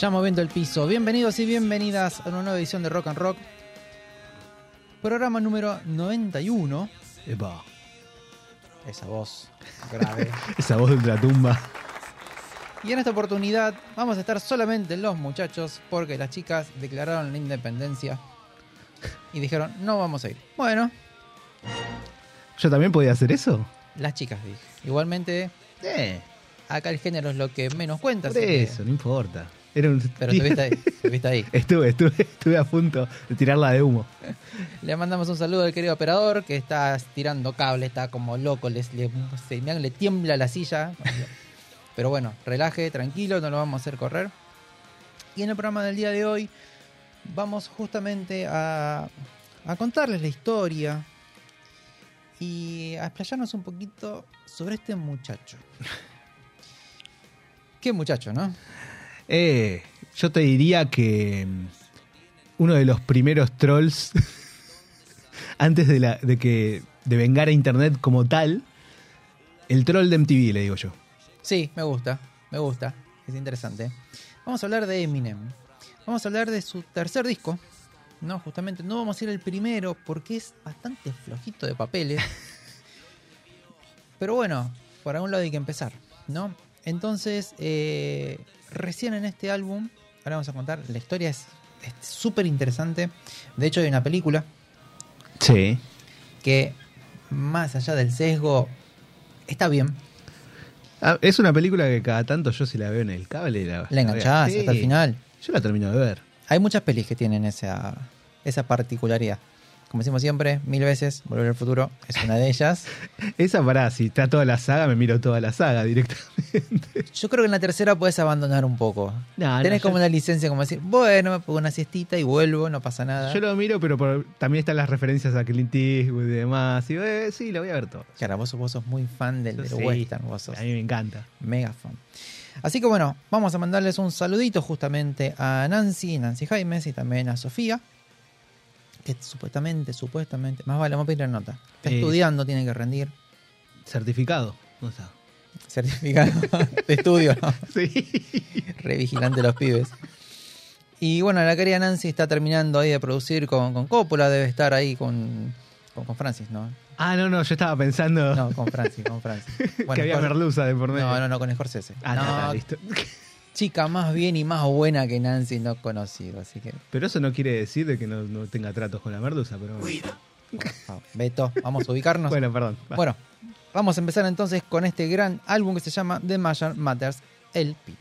Ya moviendo el piso. Bienvenidos y bienvenidas a una nueva edición de Rock and Rock. Programa número 91. Epa, Esa voz grave. esa voz de ultratumba. y en esta oportunidad vamos a estar solamente los muchachos porque las chicas declararon la independencia y dijeron no vamos a ir. Bueno, ¿Yo también podía hacer eso? las chicas dije. Igualmente Eh, acá el género es lo que menos cuenta. por así que- eso, no importa. Era un... pero estuviste ahí, estuviste ahí. Estuve, estuve, estuve a punto de tirarla de humo. Le mandamos un saludo al querido operador que está tirando cable, está como loco, les, le, se- mirá, le tiembla la silla. Pero bueno, relaje, tranquilo, no lo vamos a hacer correr. Y en el programa del día de hoy vamos justamente a, a contarles la historia y a explayarnos un poquito sobre este muchacho. ¿Qué muchacho, no? Eh, yo te diría que mm, uno de los primeros trolls antes de, la, de que de vengar a internet como tal, el troll de MTV, le digo yo. Sí, me gusta, me gusta, es interesante. Vamos a hablar de Eminem. Vamos a hablar de su tercer disco. No, justamente no vamos a ir al primero porque es bastante flojito de papeles. Pero bueno, por algún lado hay que empezar, ¿no? Entonces, eh, recién en este álbum, ahora vamos a contar, la historia es súper interesante. De hecho, hay una película Sí. que, más allá del sesgo, está bien. Ah, es una película que cada tanto yo si la veo en el cable la, La enganchás Sí. hasta el final. Yo la termino de ver. Hay muchas pelis que tienen esa, esa particularidad. Como decimos siempre, mil veces, Volver al Futuro es una de ellas. Esa pará, si está toda la saga, me miro toda la saga directamente. Yo creo que en la tercera puedes abandonar un poco. No, Tenés no, como yo- una licencia como decir, bueno, me pongo una siestita y vuelvo, no pasa nada. Yo lo miro, pero por- también están las referencias a Clint Eastwood y demás. Y eh, sí, lo voy a ver todo. Claro, vos, sos- vos sos muy fan del, del Sí, western, vos sos A mí me encanta. mega fan. Así que bueno, vamos a mandarles un saludito justamente a Nancy, Nancy Jaimes y también a Sofía. Que supuestamente, supuestamente, más vale, vamos a pedir la nota. Está Eh, estudiando, tiene que rendir. Certificado. ¿Dónde está? Certificado de estudio, ¿no? Sí. Re vigilante los pibes. Y bueno, la querida Nancy está terminando ahí de producir con, con Coppola, debe estar ahí con, con, con Francis, ¿no? Ah, no, no, yo estaba pensando No, con Francis, con Francis. que había merluza de por medio. No, no, no, con Scorsese. Ah, no, está, listo. Chica más bien y más buena que Nancy no conocido, así que, Pero eso no quiere decir de que no, no tenga tratos con la merluza, pero bueno. por favor. Beto, vamos a ubicarnos. Bueno, perdón. va. Bueno, vamos a empezar entonces con este gran álbum que se llama The Major Matters LP. The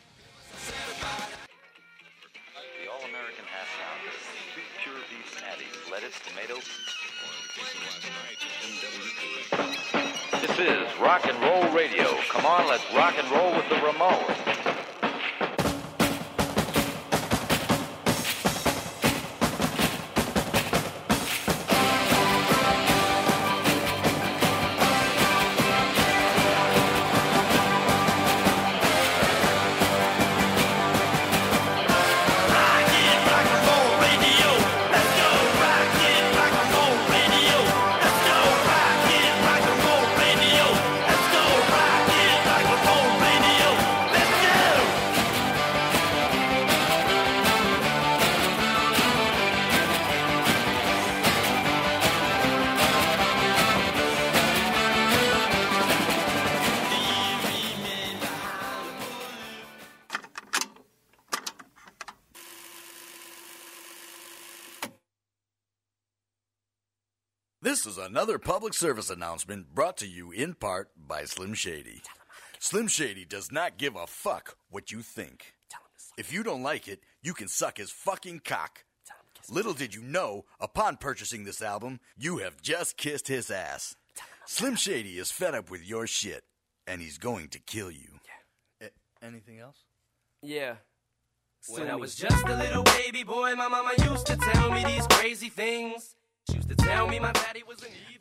all-American half pound of sweet pure beef patties, lettuce, tomato. This is rock and roll radio. Come on, let's rock and roll with the Ramones. Another public service announcement brought to you in part by Slim Shady. Slim Shady does not give a fuck what you think. If you don't like it, you can suck his fucking cock. Little did you know, upon purchasing this album, you have just kissed his ass. Slim Shady is fed up with your shit, and he's going to kill you. A- anything else? Yeah. When I was just a little baby boy, my mama used to tell me these crazy things.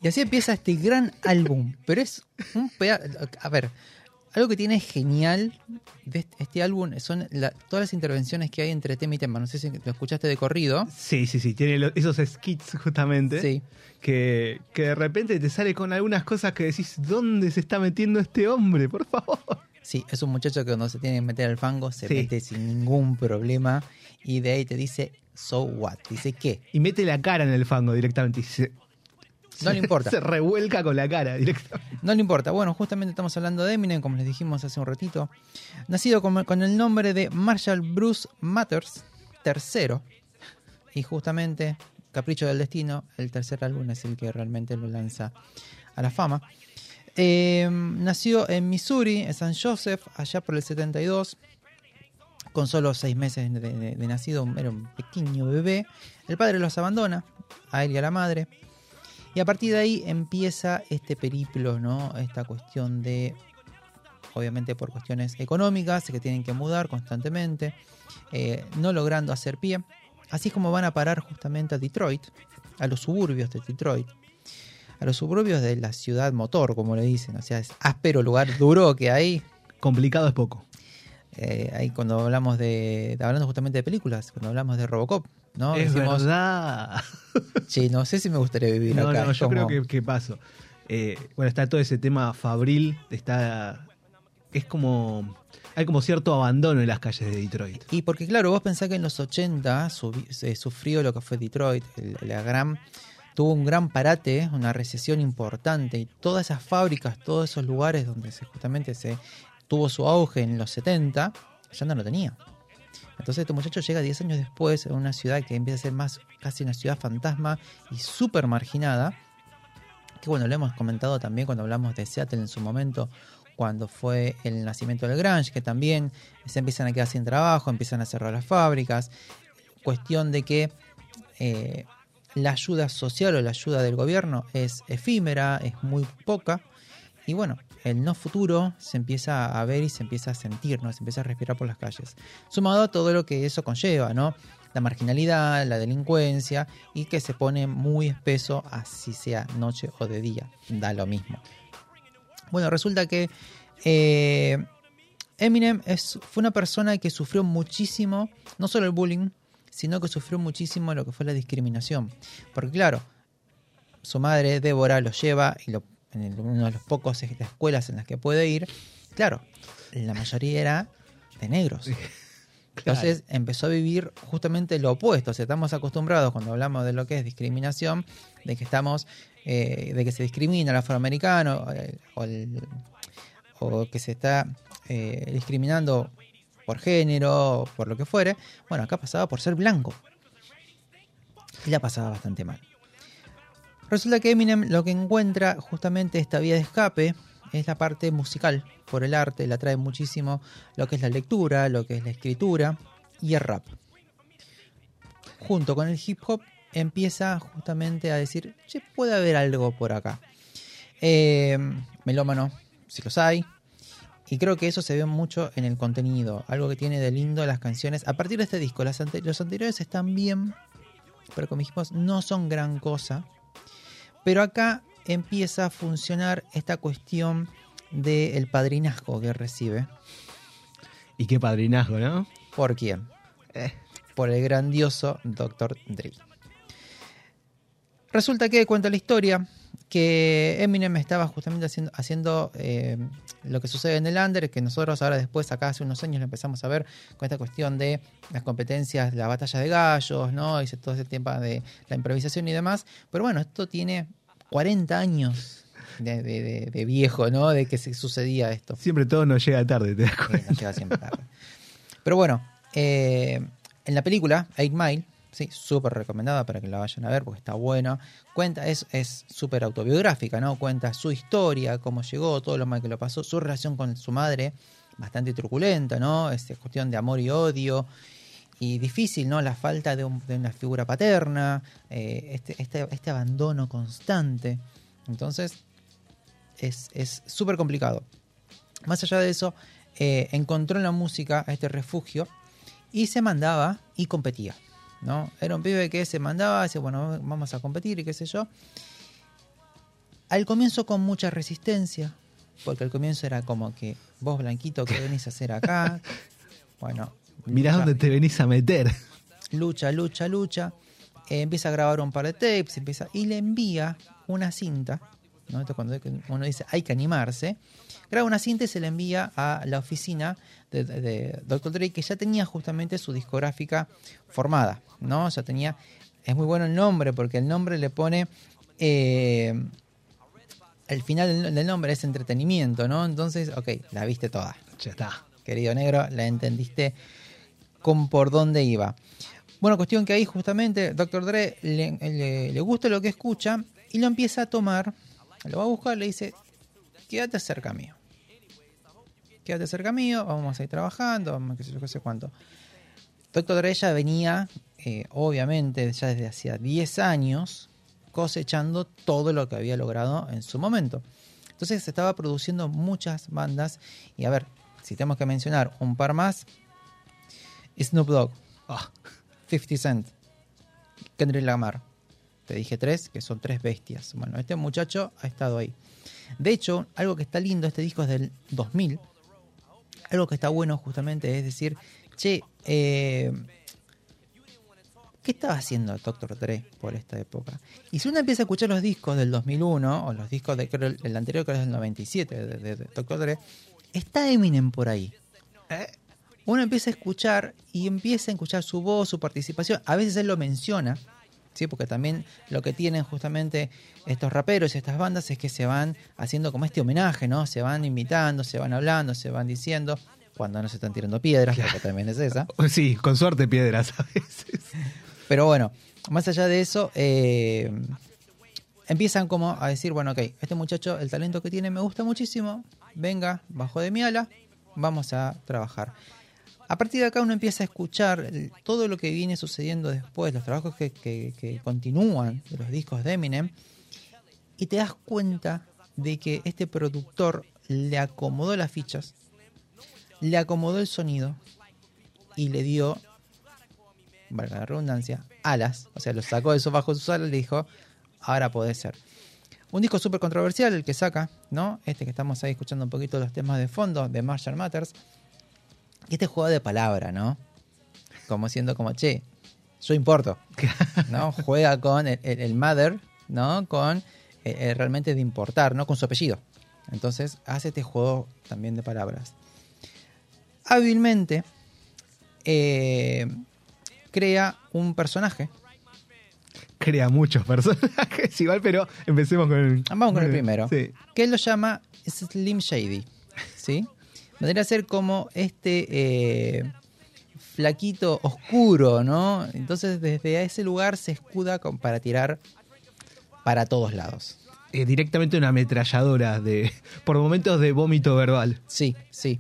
Y así empieza este gran álbum. Pero es un peda- A ver, algo que tiene genial de este, este álbum son la- todas las intervenciones que hay entre tema y tema. No sé si lo escuchaste de corrido. Sí, sí, sí, tiene lo- esos skits justamente. Sí. Que, que de repente te sale con algunas cosas que decís, ¿dónde se está metiendo este hombre? Por favor. Sí, es un muchacho que cuando se tiene que meter al fango se Sí. mete sin ningún problema. Y de ahí te dice, so what? Dice, ¿qué? Y mete la cara en el fango directamente. Y se, No le importa. Se revuelca con la cara directamente. No le importa. Bueno, justamente estamos hablando de Eminem, como les dijimos hace un ratito. Nacido con, con el nombre de Marshall Bruce Matters III. Y justamente, Capricho del Destino, el tercer álbum es el que realmente lo lanza a la fama. Eh, nació en Missouri, en San Joseph, allá por el 72. Con solo seis meses de, nacido, era un pequeño bebé. El padre los abandona, a él y a la madre. Y a partir de ahí empieza este periplo, ¿no? Esta cuestión de, obviamente por cuestiones económicas, que tienen que mudar constantemente, eh, no logrando hacer pie. Así como van a parar justamente a Detroit, a los suburbios de Detroit, a los suburbios de la ciudad motor, como le dicen. O sea, es áspero lugar duro que hay. Complicado es poco. Eh, ahí cuando hablamos de, hablando justamente de películas, cuando hablamos de Robocop, ¿no? es Decimos, verdad. "Che, no sé si me gustaría vivir No, acá. no, yo como- creo que, que paso. Eh, bueno, está todo ese tema fabril. Está. Es como. Hay como cierto abandono en las calles de Detroit. Y porque claro, vos pensás que en los 80 subi- se sufrió lo que fue Detroit, el- la gran, tuvo un gran parate, una recesión importante, y todas esas fábricas, todos esos lugares donde se, justamente se tuvo su auge en los 70, ya no lo tenía. Entonces este muchacho llega 10 años después a una ciudad que empieza a ser más casi una ciudad fantasma y súper marginada, que bueno, lo hemos comentado también cuando hablamos de Seattle en su momento, cuando fue el nacimiento del Grange, que también se empiezan a quedar sin trabajo, empiezan a cerrar las fábricas, cuestión de que eh, la ayuda social o la ayuda del gobierno es efímera, es muy poca, y bueno, el no futuro se empieza a ver y se empieza a sentir, ¿no? se empieza a respirar por las calles. Sumado a todo lo que eso conlleva, ¿no? La marginalidad, la delincuencia y que se pone muy espeso, así sea noche o de día, da lo mismo. Bueno, resulta que eh, Eminem es, fue una persona que sufrió muchísimo, no solo el bullying, sino que sufrió muchísimo lo que fue la discriminación. Porque claro, su madre, Débora, lo lleva y lo, en el- uno de los pocos es- escuelas en las que puede ir. Claro, la mayoría era de negros. Entonces empezó a vivir justamente lo opuesto. O sea, estamos acostumbrados cuando hablamos de lo que es discriminación, de que estamos, eh, de que se discrimina al afroamericano eh, o, el- o que se está eh, discriminando por género, o por lo que fuere. Bueno, acá pasaba por ser blanco. Y la pasaba bastante mal. Resulta que Eminem lo que encuentra justamente esta vía de escape es la parte musical, por el arte, le atrae muchísimo lo que es la lectura, lo que es la escritura y el rap. Junto con el hip hop empieza justamente a decir, che, puede haber algo por acá. Eh, melómano, si los hay. Y creo que eso se ve mucho en el contenido, algo que tiene de lindo las canciones. A partir de este disco, las los anteriores están bien, pero como dijimos, no son gran cosa. Pero acá empieza a funcionar esta cuestión del padrinazgo que recibe. Y qué padrinazgo, ¿no? ¿Por quién? Eh. Por el grandioso Dr. Dre. Resulta que cuenta la historia que Eminem estaba justamente haciendo, haciendo eh, lo que sucede en el under, que nosotros ahora después, acá hace unos años, lo empezamos a ver con esta cuestión de las competencias, la batalla de gallos, ¿no? Y todo ese tema de la improvisación y demás. Pero bueno, esto tiene 40 años de, de- de- de viejo, ¿no? De que se sucedía esto. Siempre todo nos llega tarde, ¿te das Sí, cuenta? nos llega siempre tarde. Pero bueno, eh, en la película, Eight Mile, Sí, súper recomendada para que la vayan a ver porque está buena. Cuenta, es es súper autobiográfica, ¿no? Cuenta su historia, cómo llegó, todo lo mal que lo pasó, su relación con su madre, bastante truculenta, ¿no? Es cuestión de amor y odio. Y difícil, ¿no? La falta de, un- de una figura paterna, eh, este, este, este abandono constante. Entonces, es es súper complicado. Más allá de eso, eh, encontró en la música este refugio y se mandaba y competía. ¿no? Era un pibe que se mandaba, decía, bueno, vamos a competir y qué sé yo. Al comienzo con mucha resistencia, porque al comienzo era como que vos, Blanquito, ¿qué venís a hacer acá? Bueno, Mirá lucha, dónde te venís a meter. lucha, lucha, lucha. Eh, empieza a grabar un par de tapes, empieza y le envía una cinta. ¿no? Esto cuando uno dice hay que animarse. Graba una cinta y se le envía a la oficina de, de- de Dr. Dre, que ya tenía justamente su discográfica formada. ¿no? Ya tenía. Es muy bueno el nombre, porque el nombre le pone. eh, el final del- del nombre es entretenimiento, ¿no? Entonces, ok, la viste toda Ya está. querido negro, la entendiste con por dónde iba. Bueno, cuestión que ahí justamente Dr. Dre le, le- le gusta lo que escucha y lo empieza a tomar, lo va a buscar, le dice, quédate cerca mío. Quédate cerca mío, vamos a ir trabajando, vamos, qué sé yo, qué sé cuánto. Dr. Dre ya venía, eh, obviamente, ya desde hacía 10 años, cosechando todo lo que había logrado en su momento. Entonces se estaba produciendo muchas bandas. Y a ver, si tenemos que mencionar un par más, Snoop Dogg, Ah, 50 Cent, Kendrick Lamar. Te dije tres, que son tres bestias. Bueno, este muchacho ha estado ahí. De hecho, algo que está lindo, este disco es del 2000. Algo que está bueno justamente es decir, che, eh, ¿qué estaba haciendo Dr. Dre por esta época? Y si uno empieza a escuchar los discos del 2001, o los discos de, creo, el anterior que es del 97, de, de- Dr. Dre, está Eminem por ahí. Uno empieza a escuchar y empieza a escuchar su voz, su participación. A veces él lo menciona, ¿sí? porque también lo que tienen justamente estos raperos y estas bandas es que se van haciendo como este homenaje, ¿no? Se van invitando, se van hablando, se van diciendo, cuando no se están tirando piedras, porque también es esa. sí, con suerte piedras a veces. Pero bueno, más allá de eso, eh, empiezan como a decir, bueno, ok, este muchacho, el talento que tiene me gusta muchísimo, venga, bajo de mi ala, vamos a trabajar. A partir de acá uno empieza a escuchar todo lo que viene sucediendo después, los trabajos que, que- continúan de los discos de Eminem, y te das cuenta de que este productor le acomodó las fichas, le acomodó el sonido y le dio valga la redundancia, alas, o sea, lo sacó de bajo sus alas y le dijo, ahora puede ser. Un disco súper controversial el que saca, ¿no? Este que estamos ahí escuchando un poquito los temas de fondo de Marshall Matters. Y este juego de palabra, ¿no? Como siendo como, che, yo importo, ¿no? Juega con el, el- el mother, ¿no? Con eh, eh, realmente de importar, ¿no? Con su apellido. Entonces hace este juego también de palabras. Hábilmente eh, crea un personaje. Crea muchos personajes igual, pero empecemos con el... Vamos con el primero. Sí. Que él lo llama Slim Shady. ¿Sí? Vendría a ser como este eh, flaquito oscuro, ¿no? Entonces desde ese lugar se escuda con- para tirar para todos lados. Eh, directamente una ametralladora de por momentos de vómito verbal. Sí, sí.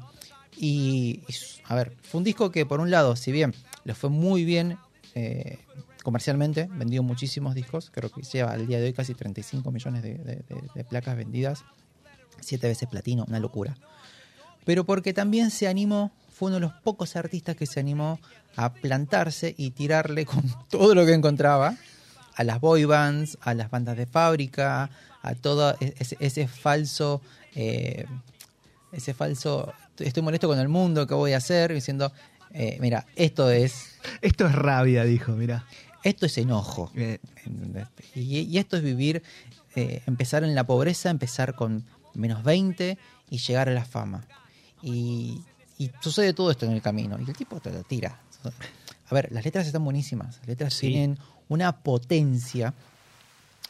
Y, y, a ver, fue un disco que por un lado, si bien le fue muy bien eh, comercialmente, vendió muchísimos discos, creo que lleva al día de hoy casi 35 millones de, de- de- de placas vendidas, siete veces platino, una locura. Pero porque también se animó, fue uno de los pocos artistas que se animó a plantarse y tirarle con todo lo que encontraba a las boy bands, a las bandas de fábrica, a todo e- ese, ese falso, eh, ese falso, estoy molesto con el mundo, ¿qué voy a hacer? Diciendo, eh, mira, esto es, Esto es rabia, dijo, mira. esto es enojo. Eh, y esto es vivir, eh, empezar en la pobreza, empezar con menos 20 y llegar a la fama. Y, y sucede todo esto en el camino. Y el tipo te lo tira. A ver, las letras están buenísimas. Las letras Sí. tienen una potencia.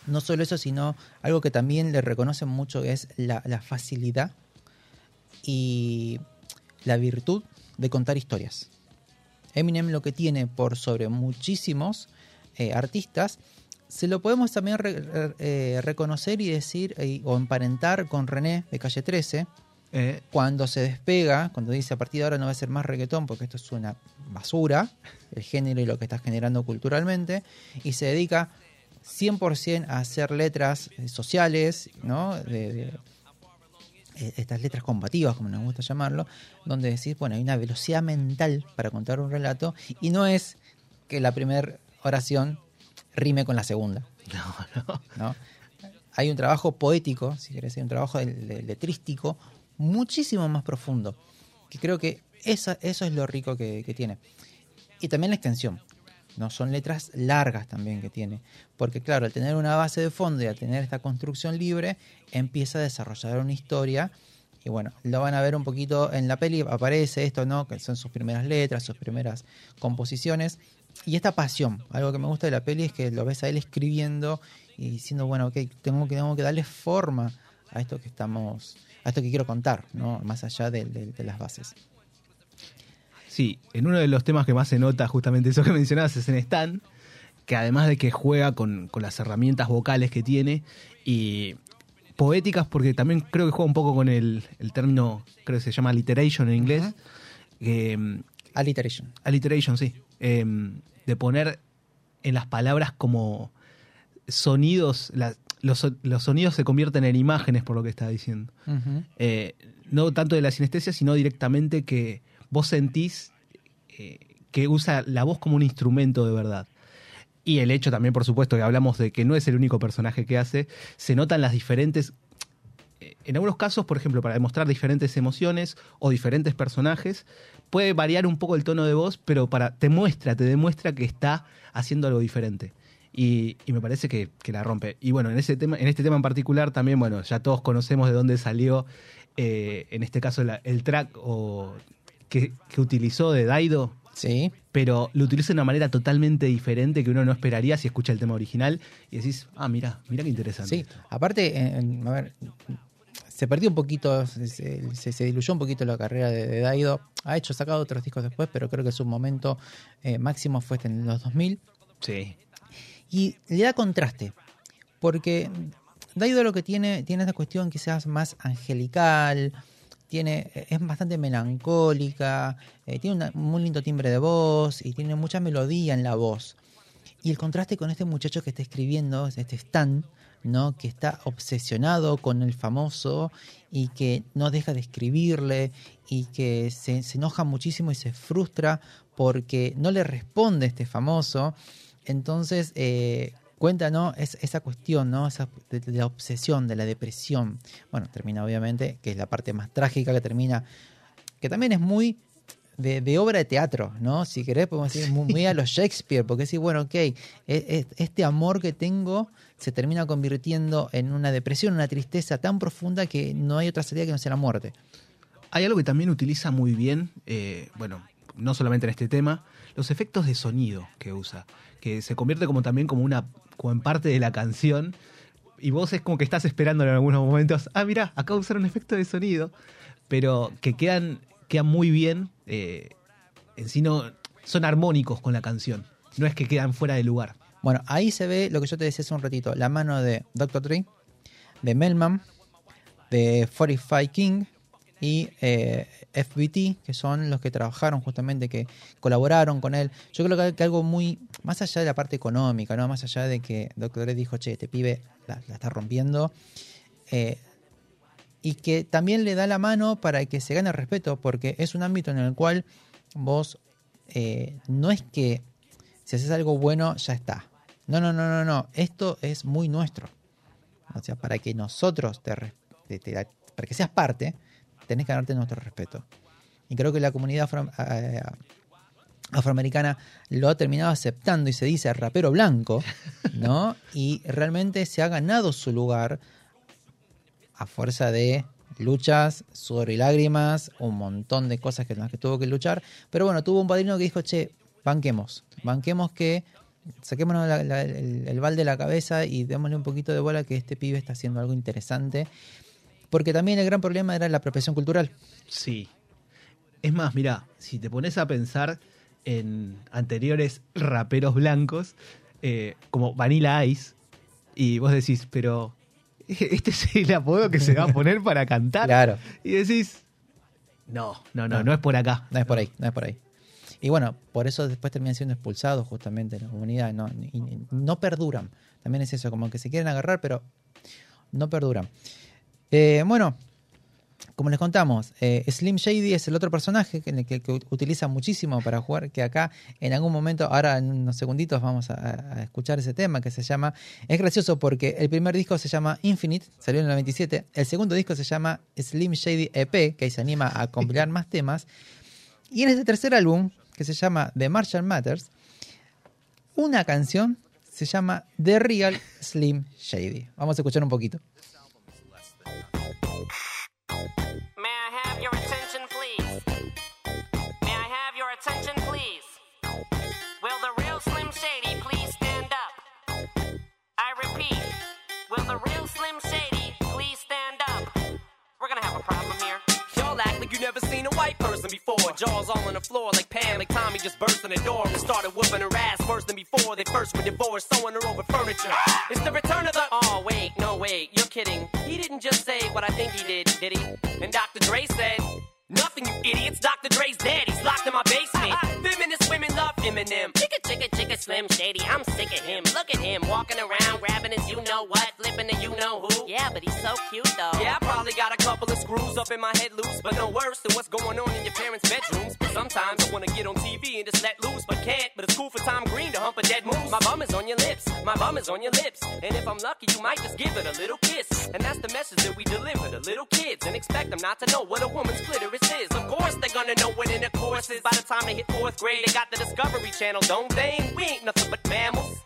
No solo eso, sino algo que también le reconocen mucho es la, la facilidad y la virtud de contar historias. Eminem lo que tiene por sobre muchísimos eh, artistas, se lo podemos también re- re- eh, reconocer y decir eh, o emparentar con René de Calle 13, Eh, cuando se despega, cuando dice a partir de ahora no va a ser más reggaetón porque esto es una basura, el género y lo que está generando culturalmente, y se dedica 100% a hacer letras eh, sociales, ¿no? De- de- eh, estas letras combativas, como nos gusta llamarlo, donde decís, bueno, hay una velocidad mental para contar un relato y no es que la primera oración rime con la segunda. no, no. ¿no? Hay un trabajo poético, si querés, hay un trabajo letrístico muchísimo más profundo, que creo que esa- eso es lo rico que, que tiene. Y también la extensión, ¿no? Son letras largas también que tiene, porque claro, al tener una base de fondo y al tener esta construcción libre, empieza a desarrollar una historia. Y bueno, lo van a ver un poquito en la peli, aparece esto, ¿no? Que son sus primeras letras, sus primeras composiciones. Y esta pasión, algo que me gusta de la peli es que lo ves a él escribiendo y diciendo, bueno, ok, tengo que, tengo que darle forma a esto que estamos, a esto que quiero contar, ¿no? Más allá de, de- de las bases. Sí, en uno de los temas que más se nota justamente eso que mencionabas es en Stan, que además de que juega con, con las herramientas vocales que tiene y poéticas, porque también creo que juega un poco con el, el término, creo que se llama alliteration en inglés, que, Alliteration. alliteration, sí, eh, de poner en las palabras como sonidos, la- los, los sonidos se convierten en imágenes por lo que está diciendo. Eh, no tanto de la sinestesia, sino directamente que vos sentís eh, que usa la voz como un instrumento de verdad. Y el hecho también, por supuesto, que hablamos de que no es el único personaje que hace, se notan las diferentes... eh, En algunos casos, por ejemplo, para demostrar diferentes emociones o diferentes personajes, puede variar un poco el tono de voz, pero para te muestra, te demuestra que está haciendo algo diferente. Y, y me parece que, que la rompe. Y bueno, en, ese tema, en este tema en particular también, bueno, ya todos conocemos de dónde salió, eh, en este caso, la- el track o, que, que utilizó de Daido, Sí, pero lo utiliza de una manera totalmente diferente que uno no esperaría si escucha el tema original y decís, ah, mira, mira qué interesante. sí. Aparte, en- a ver, se perdió un poquito, se, se- se diluyó un poquito la carrera de, de Daido. Ha hecho, sacado otros discos después, pero creo que su momento eh, máximo fue este en los 2000. Sí. Y le da contraste, porque Daido lo que tiene, tiene esta cuestión quizás más angelical, tiene, es bastante melancólica, eh, tiene un muy lindo timbre de voz y tiene mucha melodía en la voz. Y el contraste con este muchacho que está escribiendo, este Stan, ¿no? que está obsesionado con el famoso y que no deja de escribirle y que se enoja muchísimo y se frustra porque no le responde este famoso. Entonces, eh, cuenta, ¿no? Es, esa cuestión, ¿no? Esa, de, de la obsesión, de la depresión. Bueno, termina obviamente, que es la parte más trágica que termina, que también es muy de, de obra de teatro, ¿no? Si querés, podemos decir muy, muy a los Shakespeare, porque decir, bueno, ok, e- e- este amor que tengo se termina convirtiendo en una depresión, una tristeza tan profunda que no hay otra salida que no sea la muerte. Hay algo que también utiliza muy bien, eh, bueno, no solamente en este tema, los efectos de sonido que usa, que se convierte como también como una, como en parte de la canción, y vos es como que estás esperando en algunos momentos, ah, mira, acá usaron efecto de sonido, pero que quedan, quedan muy bien, eh, en sí no, son armónicos con la canción, no es que quedan fuera de lugar. Bueno, ahí se ve lo que yo te decía hace un ratito, la mano de Dr. Dre, de Melman, de 45 King y eh, FBT, que son los que trabajaron justamente, que colaboraron con él. Yo creo que, algo muy, más allá de la parte económica, ¿no? más allá de que. Dre dijo, che, este pibe la, la está rompiendo, eh, y que también le da la mano para que se gane respeto, porque es un ámbito en el cual vos eh, no es que si haces algo bueno ya está. No, no, no, no, no. Esto es muy nuestro. O sea, para que nosotros te, te- te- para que seas parte, tenés que ganarte nuestro respeto. Y creo que la comunidad afro- eh, afroamericana lo ha terminado aceptando y se dice rapero blanco, ¿no? Y realmente se ha ganado su lugar a fuerza de luchas, sudor y lágrimas, un montón de cosas que las que tuvo que luchar. Pero bueno, tuvo un padrino que dijo, che, banquemos, banquemos que saquémonos la- la- el, el balde de la cabeza y démosle un poquito de bola que este pibe está haciendo algo interesante. Porque también el gran problema era la apropiación cultural. Sí. Es más, mira, si te pones a pensar en anteriores raperos blancos, eh, como Vanilla Ice, y vos decís, pero este es el apodo que se va a poner para cantar. Claro. Y decís, no, no, no, No. no es por acá. No es por ahí, no es por ahí. Y bueno, por eso después terminan siendo expulsados justamente de la comunidad. No, y- y no perduran. También es eso, como que se quieren agarrar, pero no perduran. Eh, bueno, como les contamos, eh, Slim Shady es el otro personaje que, que, utiliza muchísimo para jugar, que acá en algún momento, ahora en unos segunditos vamos a, escuchar ese tema que se llama... Es gracioso porque el primer disco se llama Infinite, salió en el 97, el segundo disco se llama Slim Shady EP, que ahí se anima a compilar más temas, y en este tercer álbum, que se llama The Marshall Matters, una canción se llama The Real Slim Shady. Vamos a escuchar un poquito. May I have your attention, please? Like you never seen a white person before. Jaws all on the floor like Pam, like Tommy just burst in the door and started whooping her ass worse than before. They first were divorced, sewing her over furniture. It's the return of the. Oh, wait, no, wait, you're kidding. He didn't just say what I think he did, did he? And Dr. Dre said. Nothing, you idiots. Dr. Dre's dead. He's locked in my basement. Feminist women love Eminem. Chicka, chicka, chicka, Slim Shady, I'm sick of him. Look at him walking around, grabbing his you know what, flipping the you know who. Yeah, but he's so cute though. Yeah, Screws up in my head loose, but no worse than what's going on in your parents' bedrooms. Sometimes I wanna get on TV and just let loose, but can't. But it's cool for Tom Green to hump a dead moose. My bum is on your lips, my bum is on your lips. And if I'm lucky, you might just give it a little kiss. And that's the message that we deliver to little kids and expect them not to know what a woman's clitoris is. Of course, they're gonna know what intercourse is. By the time they hit fourth grade, they got the Discovery Channel, don't they? We ain't nothing but mammals.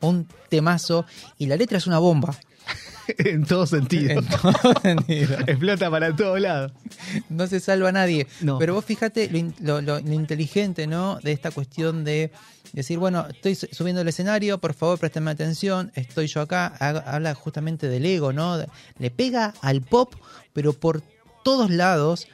Un temazo. Y la letra es una bomba. en todo sentido. En todo sentido. Explota para todos lados. No se salva a nadie. No. Pero vos fíjate lo, in- lo- lo- lo inteligente, ¿no? De esta cuestión de decir, bueno, estoy su- subiendo el escenario, por favor, préstame atención, estoy yo acá. Ha- Habla justamente del ego, ¿no? Le pega al pop, pero por todos lados.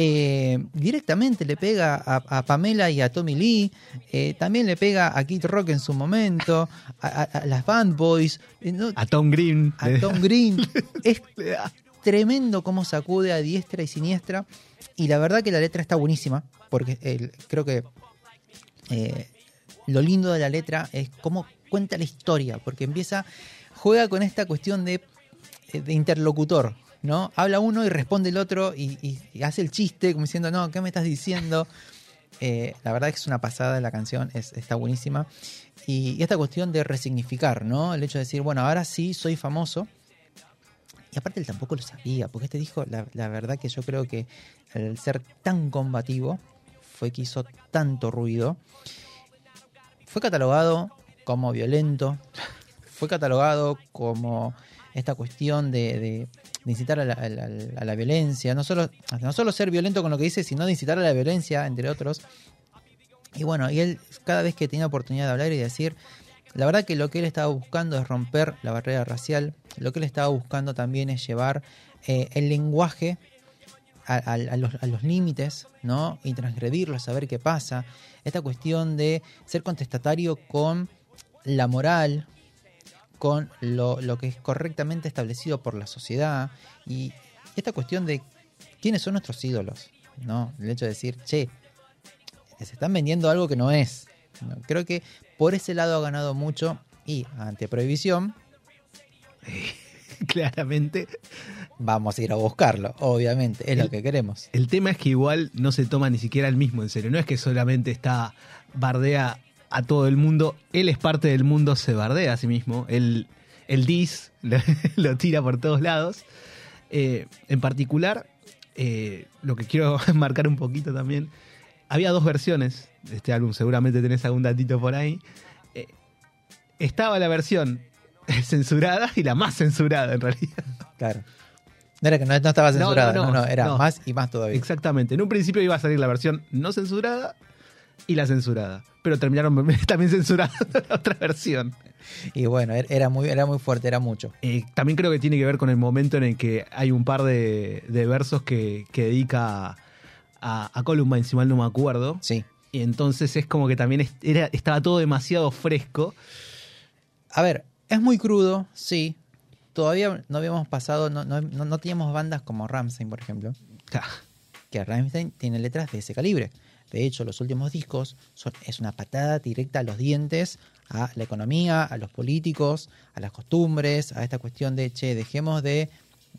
Eh, directamente le pega a, a Pamela y a Tommy Lee, eh, también le pega a Kid Rock en su momento, a, a- a las Band Boys, eh, ¿no? A Tom Green. a Tom Green. Es tremendo cómo sacude a diestra y siniestra. Y la verdad que la letra está buenísima, porque el- creo que lo lindo de la letra es cómo cuenta la historia, porque empieza, juega con esta cuestión de, de interlocutor. ¿No? Habla uno y responde el otro y, hace el chiste como diciendo, no, ¿qué me estás diciendo? Eh, la verdad que es una pasada la canción, es, está buenísima. Y, esta cuestión de resignificar, ¿no? El hecho de decir, bueno, ahora sí soy famoso. Y aparte él tampoco lo sabía, porque este disco, la, la verdad que yo creo que al ser tan combativo, fue que hizo tanto ruido. Fue catalogado como violento, fue catalogado como esta cuestión de, de- incitar a la, a la- violencia, no solo, no solo ser violento con lo que dice, sino de incitar a la violencia, entre otros. Y bueno, y él cada vez que tenía oportunidad de hablar y decir, la verdad que lo que él estaba buscando es romper la barrera racial, lo que él estaba buscando también es llevar eh, el lenguaje a, a- a los, a los límites, ¿no? Y transgredirlo, saber qué pasa. Esta cuestión de ser contestatario con la moral, con lo, lo que es correctamente establecido por la sociedad y esta cuestión de quiénes son nuestros ídolos, ¿no? El hecho de decir, che, se están vendiendo algo que no es. ¿no? Creo que por ese lado ha ganado mucho y ante prohibición Claramente. vamos a ir a buscarlo, obviamente, es lo que queremos. El tema es que igual no se toma ni siquiera el mismo en serio. No es que solamente está bardea a todo el mundo. Él es parte del mundo, se bardea a sí mismo. Él, el dis lo, lo tira por todos lados. Eh, en particular, eh, lo que quiero marcar un poquito también. Había dos versiones de este álbum, seguramente tenés algún datito por ahí. Eh, estaba la versión censurada y la más censurada en realidad. Claro. No era que no, no estaba censurada, no, no, era más y más todavía. Exactamente. En un principio iba a salir la versión no censurada y la censurada. Pero terminaron también censurando la otra versión. Y bueno, er- era muy, era muy fuerte, era mucho. Eh, también creo que tiene que ver con el momento en el que hay un par de, de versos que, que dedica a, a Columbine, si mal no me acuerdo. Sí. Y entonces es como que también era, estaba todo demasiado fresco. A ver, es muy crudo, sí. Todavía no habíamos pasado, no, no, no- no teníamos bandas como Ramstein, por ejemplo. Que Ramstein tiene letras de ese calibre. De hecho, los últimos discos son, es una patada directa a los dientes, a la economía, a los políticos, a las costumbres, a esta cuestión de, che, dejemos de,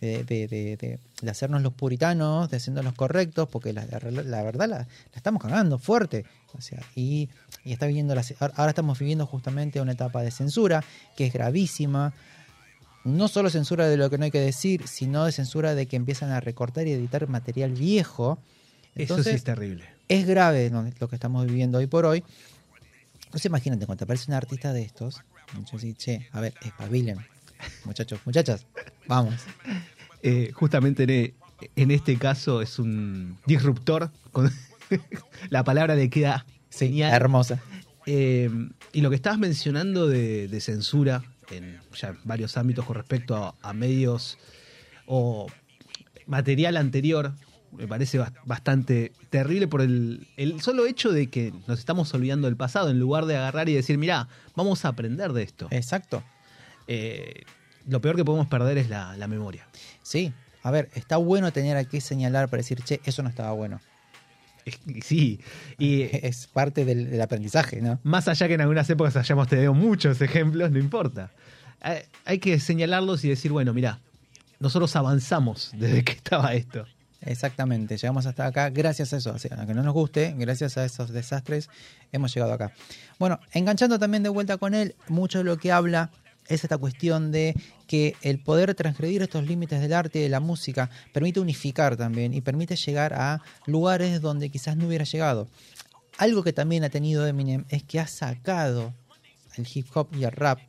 de, de- de- de- de hacernos los puritanos, de hacernos los correctos, porque la, la- la verdad la, la estamos cagando fuerte. O sea, y, y está viviendo la, ahora estamos viviendo justamente una etapa de censura que es gravísima. No solo censura de lo que no hay que decir, sino de censura de que empiezan a recortar y editar material viejo. Eso sí es terrible. Es grave lo que estamos viviendo hoy por hoy. Entonces imagínate, cuando te aparece un artista de estos, yo decís, che, a ver, espabilen. Muchachos, muchachas, vamos. Eh, justamente en, en este caso es un disruptor. Con la palabra le queda genial. Hermosa. Eh, y lo que estabas mencionando de, de censura en ya varios ámbitos con respecto a, a medios o material anterior, me parece bas- bastante terrible por el, el solo hecho de que nos estamos olvidando del pasado en lugar de agarrar y decir, mira, vamos a aprender de esto. Exacto. Eh, lo peor que podemos perder es la, la memoria. Sí, a ver, está bueno tener a qué señalar para decir, che, eso no estaba bueno. Sí, y es parte del, del aprendizaje, ¿no? Más allá que en algunas épocas hayamos tenido muchos ejemplos, no importa. Hay, hay que señalarlos y decir, bueno, mira, nosotros avanzamos desde que estaba esto. Exactamente, llegamos hasta acá gracias a eso, o sea, aunque no nos guste, gracias a esos desastres hemos llegado acá. Bueno, enganchando también de vuelta con él, mucho de lo que habla es esta cuestión de que el poder transgredir estos límites del arte y de la música permite unificar también y permite llegar a lugares donde quizás no hubiera llegado. Algo que también ha tenido Eminem es que ha sacado el hip hop y el rap.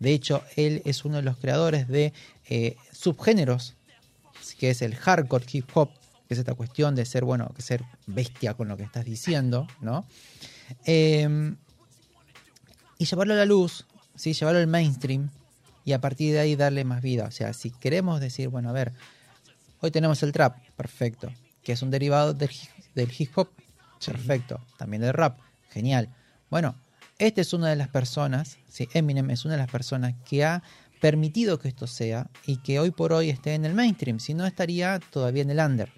De hecho, él es uno de los creadores de eh, subgéneros que es el hardcore hip hop, que es esta cuestión de ser, bueno, que ser bestia con lo que estás diciendo, ¿no? Eh, y llevarlo a la luz, ¿sí? llevarlo al mainstream y a partir de ahí darle más vida. O sea, si queremos decir, bueno, a ver, hoy tenemos el trap, perfecto, que es un derivado del, del hip hop, perfecto, también del rap, genial. Bueno, este es una de las personas, ¿sí? Eminem es una de las personas que ha permitido que esto sea y que hoy por hoy esté en el mainstream, si no estaría todavía en el under,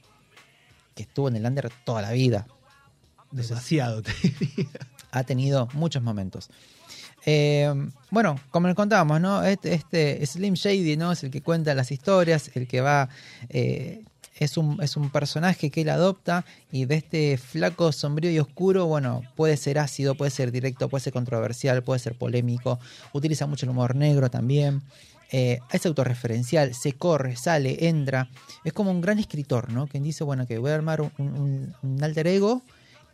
que estuvo en el under toda la vida. Demasiado, te diría. Ha tenido muchos momentos. Eh, bueno, como les contábamos, ¿no? Este, este Slim Shady, ¿no? Es el que cuenta las historias, el que va. eh, es, un, es un personaje que él adopta y de este flaco, sombrío y oscuro, bueno, puede ser ácido, puede ser directo, puede ser controversial, puede ser polémico. Utiliza mucho el humor negro también. Eh, es autorreferencial, se corre, sale, entra. Es como un gran escritor, ¿no? Quien dice, bueno, que voy a armar un, un- alter ego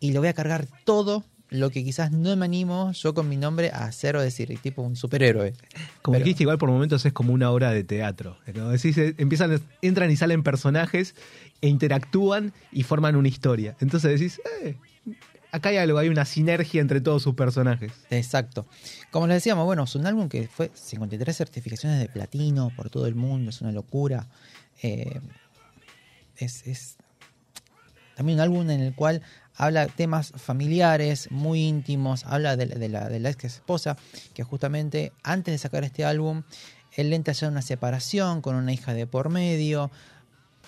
y le voy a cargar todo lo que quizás no me animo yo con mi nombre a hacer o decir, tipo un superhéroe. Como Pero- dijiste, igual por momentos es como una obra de teatro. Como decís, eh, empiezan, entran y salen personajes e interactúan y forman una historia. Entonces decís, eh, acá hay algo, hay una sinergia entre todos sus personajes. Exacto. Como les decíamos, bueno, es un álbum que fue 53 certificaciones de platino por todo el mundo, es una locura. Eh, es, es también un álbum en el cual habla temas familiares, muy íntimos, habla de, la- de la, ex esposa, que justamente antes de sacar este álbum, él entra ya una separación con una hija de por medio,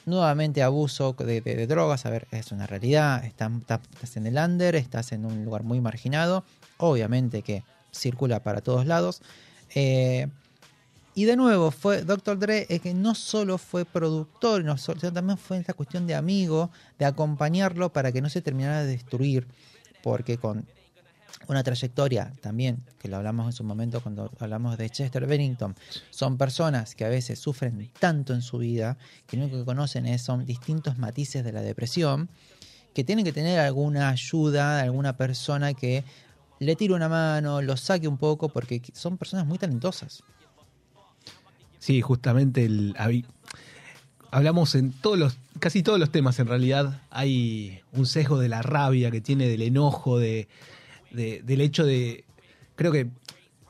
nuevamente abuso de, de- drogas, a ver, es una realidad, estás- estás en el under, estás en un lugar muy marginado, obviamente que circula para todos lados. Eh, y de nuevo, fue Dr. Dre es que no solo fue productor, sino también fue esta cuestión de amigo, de acompañarlo para que no se terminara de destruir, porque con una trayectoria también, que lo hablamos en su momento cuando hablamos de Chester Bennington, son personas que a veces sufren tanto en su vida que lo único que conocen es, son distintos matices de la depresión, que tienen que tener alguna ayuda, alguna persona que le tire una mano, lo saque un poco, porque son personas muy talentosas. Sí, justamente el, hablamos en todos los, casi todos los temas en realidad. Hay un sesgo de la rabia que tiene, del enojo, de, de- del hecho de. Creo que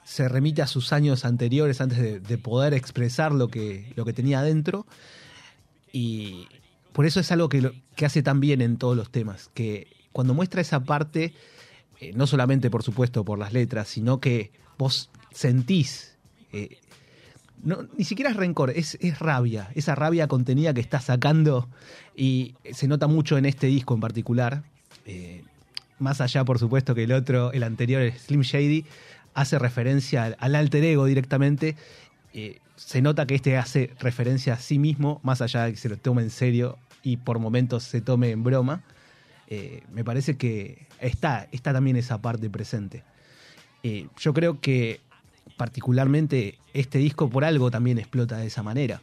se remite a sus años anteriores antes de, de poder expresar lo que, lo que tenía adentro. Y por eso es algo que, que hace tan bien en todos los temas. Que cuando muestra esa parte, eh, no solamente por supuesto por las letras, sino que vos sentís. eh, no, ni siquiera es rencor, es, es rabia, esa rabia contenida que está sacando y se nota mucho en este disco en particular. Eh, más allá, por supuesto, que el otro, el anterior, el Slim Shady, hace referencia al, al alter ego directamente. Eh, se nota que este hace referencia a sí mismo, más allá de que se lo tome en serio y por momentos se tome en broma. Eh, me parece que está, está también esa parte presente. Yo creo que particularmente este disco por algo también explota de esa manera,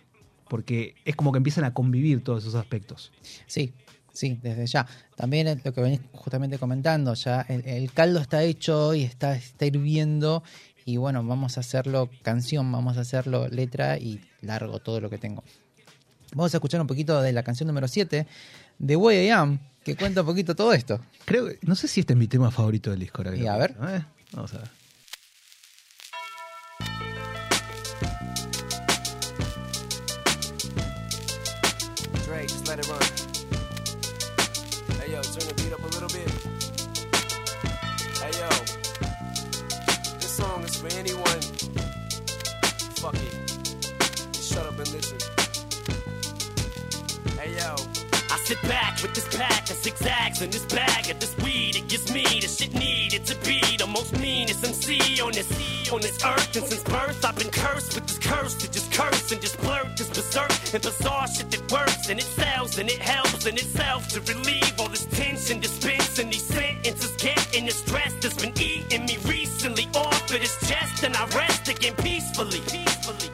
porque es como que empiezan a convivir todos esos aspectos. Sí, sí, desde ya. También lo que venís justamente comentando, ya el, el caldo está hecho y está, está hirviendo y bueno, vamos a hacerlo canción, vamos a hacerlo letra y largo todo lo que tengo. Vamos a escuchar un poquito de la canción número 7 de Way I Am, que cuenta un poquito todo esto. Creo no sé si este es mi tema favorito del disco. ahora Y a ver. ¿eh? Vamos a ver. Let it run. Hey yo, turn the beat up a little bit. Hey yo, this song is for anyone. Fuck it. Just shut up and listen. Hey yo. Sit back with this pack of zigzags and this bag of this weed. It gives me the shit needed to be the most meanest MC on this on this earth. And since birth, I've been cursed with this curse to just curse and just blurt this berserk and bizarre shit that works and it sells and it helps in itself to relieve all this tension, dispensing these sentences, getting the stress that's been eating me recently off of this chest, and I rest again peacefully. Peacefully.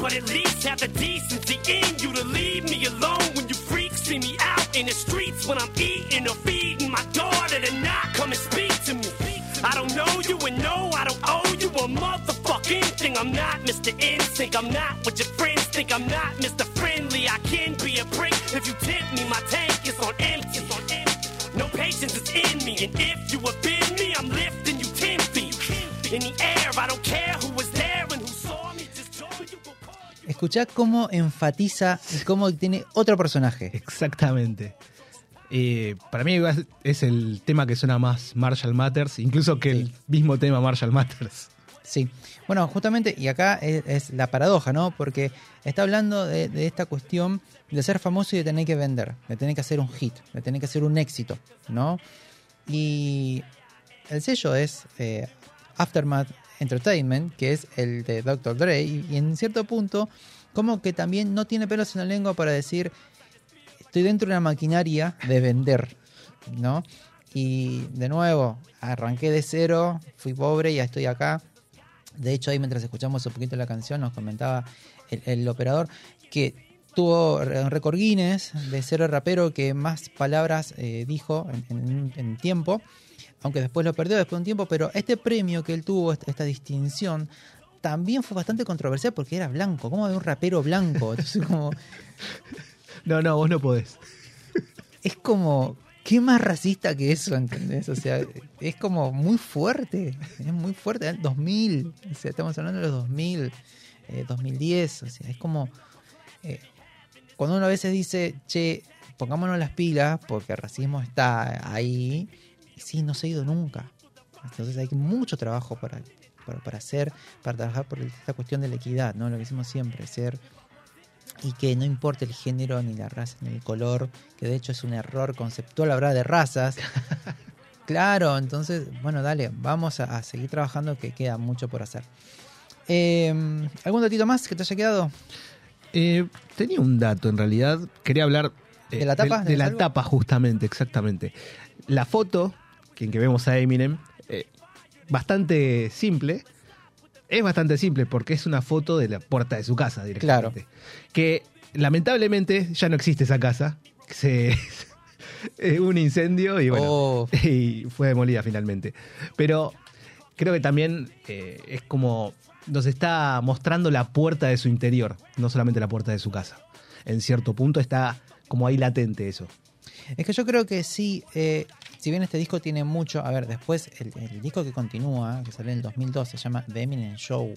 But at least have the decency in you to leave me alone when you freaks see me out in the streets when I'm eating or feeding my daughter to not come and speak to me. I don't know you and no, I don't owe you a motherfucking thing. I'm not Mr. Insync, I'm not what your friends think. I'm not Mr. Friendly, I can be a prick if you tempt me. My tank is on empty. It's on empty. No patience is in me, and if you offend me, Escuchá cómo enfatiza y cómo tiene otro personaje. Exactamente. Eh, para mí es- el tema que suena más Marshall Matters, incluso que el mismo tema Marshall Matters. Sí. Bueno, justamente, y acá es, es la paradoja, ¿no? Porque está hablando de, de esta cuestión de ser famoso y de tener que vender, de tener que hacer un hit, de tener que hacer un éxito, ¿no? Y el sello es eh, Aftermath Entertainment, que es el de Dr. Dre, y, en cierto punto, como que también no tiene pelos en la lengua para decir, estoy dentro de una maquinaria de vender, ¿no? Y de nuevo, arranqué de cero, fui pobre ya estoy acá. De hecho, ahí mientras escuchamos un poquito la canción, nos comentaba el, operador que tuvo un récord Guinness de ser el rapero que más palabras eh, dijo en tiempo, aunque después lo perdió después de un tiempo, pero este premio que él tuvo, esta, distinción, también fue bastante controversial porque era blanco, como de un rapero blanco, entonces como No, no, vos no podés. es como qué más racista que eso, ¿entendés? O sea, es como muy fuerte, es muy fuerte, ¿eh? 2000, o sea, estamos hablando de los 2000, eh, 2010, o sea, es como eh, cuando uno a veces dice, che, pongámonos las pilas porque el racismo está ahí, sí, no se ha ido nunca. Entonces hay mucho trabajo para, para, para hacer, para trabajar por esta cuestión de la equidad, ¿no? Lo que hicimos siempre, ser y que no importa el género, ni la raza, ni el color, que de hecho es un error conceptual hablar de razas. claro, entonces, bueno, dale, vamos a, a seguir trabajando que queda mucho por hacer. Eh, ¿Algún datito más que te haya quedado? Eh, tenía un dato en realidad. Quería hablar eh, ¿De la tapa? De, ¿De la algo? tapa, justamente, exactamente. La foto, en que vemos a Eminem, eh, bastante simple. Es bastante simple porque es una foto de la puerta de su casa directamente. Que lamentablemente ya no existe esa casa. Se, un incendio y bueno, Oh. y fue demolida finalmente. Pero creo que también eh, es como nos está mostrando la puerta de su interior, no solamente la puerta de su casa. En cierto punto está como ahí latente eso. Es que yo creo que sí, eh, si bien este disco tiene mucho, a ver, después el, disco que continúa, que salió en el 2002, se llama The Eminem Show.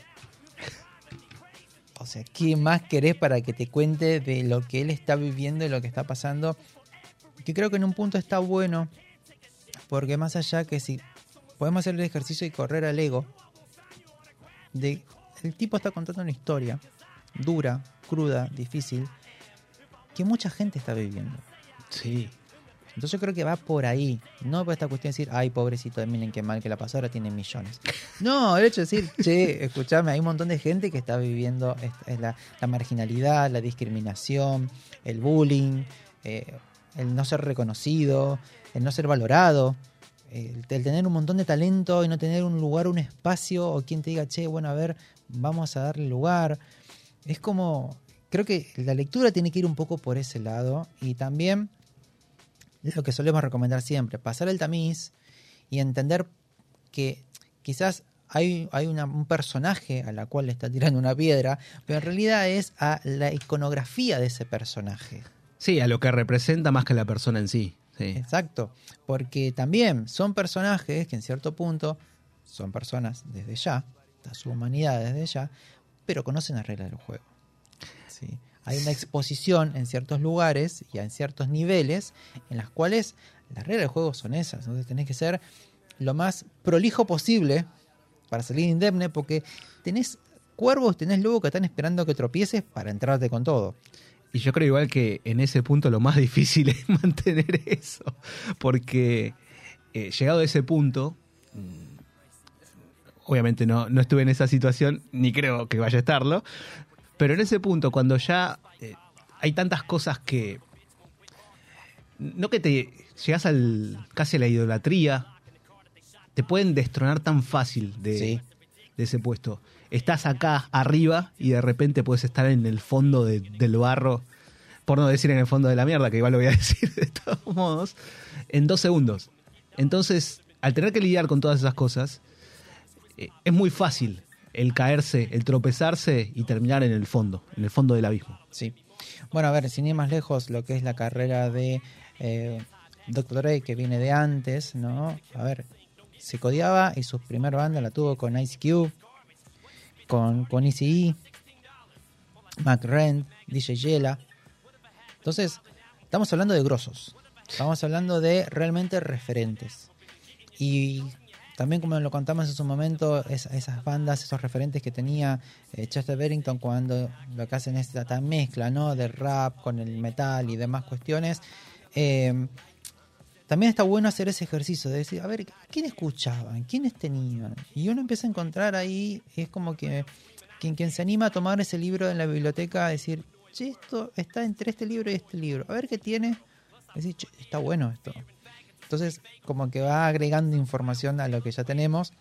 O sea, ¿qué más querés para que te cuente de lo que él está viviendo y lo que está pasando? Que creo que en un punto está bueno, porque más allá que si podemos hacer el ejercicio y correr al ego, de, el tipo está contando una historia dura, cruda, difícil, que mucha gente está viviendo. Sí. Entonces yo creo que va por ahí, no por esta cuestión de decir, ay, pobrecito de miren qué mal que la pasó, ahora tiene millones. No, el hecho de decir, che, escúchame, hay un montón de gente que está viviendo la, la marginalidad, la discriminación, el bullying, eh, el no ser reconocido, el no ser valorado, el, el tener un montón de talento y no tener un lugar, un espacio, o quien te diga, che, bueno, a ver, vamos a darle lugar. Es como, creo que la lectura tiene que ir un poco por ese lado y también lo que solemos recomendar siempre, pasar el tamiz y entender que quizás hay, hay una- un personaje a la cual le está tirando una piedra, pero en realidad es a la iconografía de ese personaje. Sí, a lo que representa más que la persona en sí. Sí. Exacto, porque también son personajes que en cierto punto son personas desde ya, está su humanidad desde ya, pero conocen las reglas del juego. ¿sí? Hay una exposición en ciertos lugares y en ciertos niveles en las cuales las reglas del juego son esas. Entonces tenés que ser lo más prolijo posible para salir indemne porque tenés cuervos, tenés lobos que están esperando que tropieces para entrarte con todo. Y yo creo igual que en ese punto lo más difícil es mantener eso. Porque eh, llegado a ese punto, mm, obviamente no, no estuve en esa situación, ni creo que vaya a estarlo, pero en ese punto, cuando ya eh, hay tantas cosas que... No que te llegas al casi a la idolatría, te pueden destronar tan fácil de, Sí. de ese puesto. Estás acá arriba y de repente puedes estar en el fondo de- del barro, por no decir en el fondo de la mierda, que igual lo voy a decir de todos modos, en dos segundos. Entonces, al tener que lidiar con todas esas cosas, eh, es muy fácil el caerse, el tropezarse y terminar en el fondo, en el fondo del abismo. Sí. Bueno, a ver, sin ir más lejos, lo que es la carrera de eh, Dr. Dre, que viene de antes, ¿no? A ver, se codiaba y su primera banda la tuvo con Ice Cube, con, con Eazy-E, Mac Rent, DJ Yela. Entonces, estamos hablando de grosos. Estamos hablando de realmente referentes. Y también como lo contamos en su momento, es- esas bandas, esos referentes que tenía eh, Chester Bennington cuando lo que hacen es esta mezcla ¿no? de rap con el metal y demás cuestiones. eh, también está bueno hacer ese ejercicio de decir, a ver, ¿quién escuchaban? ¿Quiénes tenían? Y uno empieza a encontrar ahí, es como que quien, quien se anima a tomar ese libro en la biblioteca, a decir, che, esto está entre este libro y este libro, a ver qué tiene. Decir, che, está bueno esto. Entonces, como que va agregando información a lo que ya tenemos.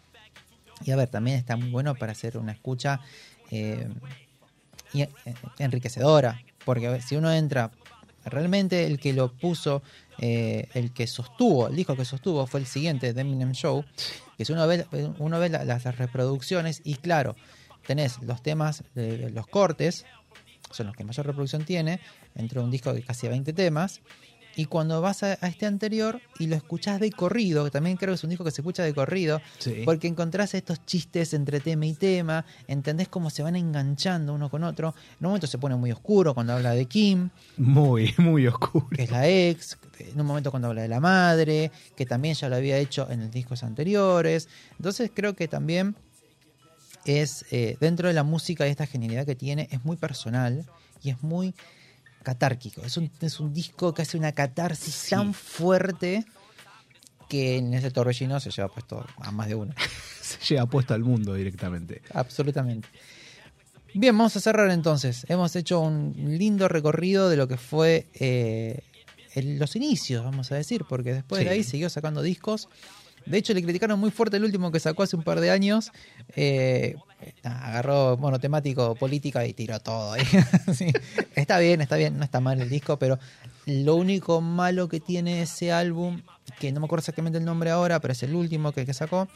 Y a ver, también está muy bueno para hacer una escucha eh, eh, enriquecedora. Porque si uno entra, realmente el que lo puso, eh, el que sostuvo, el disco que sostuvo fue el siguiente, The Eminem Show. Que si uno ve, uno ve la- las reproducciones y claro, tenés los temas, los cortes, son los que mayor reproducción tiene, entre un disco de casi 20 temas. Y cuando vas a, a este anterior y lo escuchás de corrido, que también creo que es un disco que se escucha de corrido, Sí. porque encontrás estos chistes entre tema y tema, entendés cómo se van enganchando uno con otro. En un momento se pone muy oscuro cuando habla de Kim, Muy, muy oscuro. que es la ex, en un momento cuando habla de la madre, que también ya lo había hecho en los discos anteriores. Entonces creo que también es, eh, dentro de la música y esta genialidad que tiene, es muy personal y es muy catárquico. Es un, es un disco que hace una catarsis tan fuerte que en ese torbellino se lleva puesto a más de uno. Se lleva puesto al mundo directamente. Absolutamente. Bien, vamos a cerrar entonces. Hemos hecho un lindo recorrido de lo que fue eh, el- los inicios, vamos a decir, porque después de ahí siguió sacando discos. De hecho, le criticaron muy fuerte el último que sacó hace un par de años. Eh, nada, agarró monotemático, política y tiró todo. ahí. Sí. Está bien, está bien, no está mal el disco, pero lo único malo que tiene ese álbum, que no me acuerdo exactamente el nombre ahora, pero es el último que, sacó,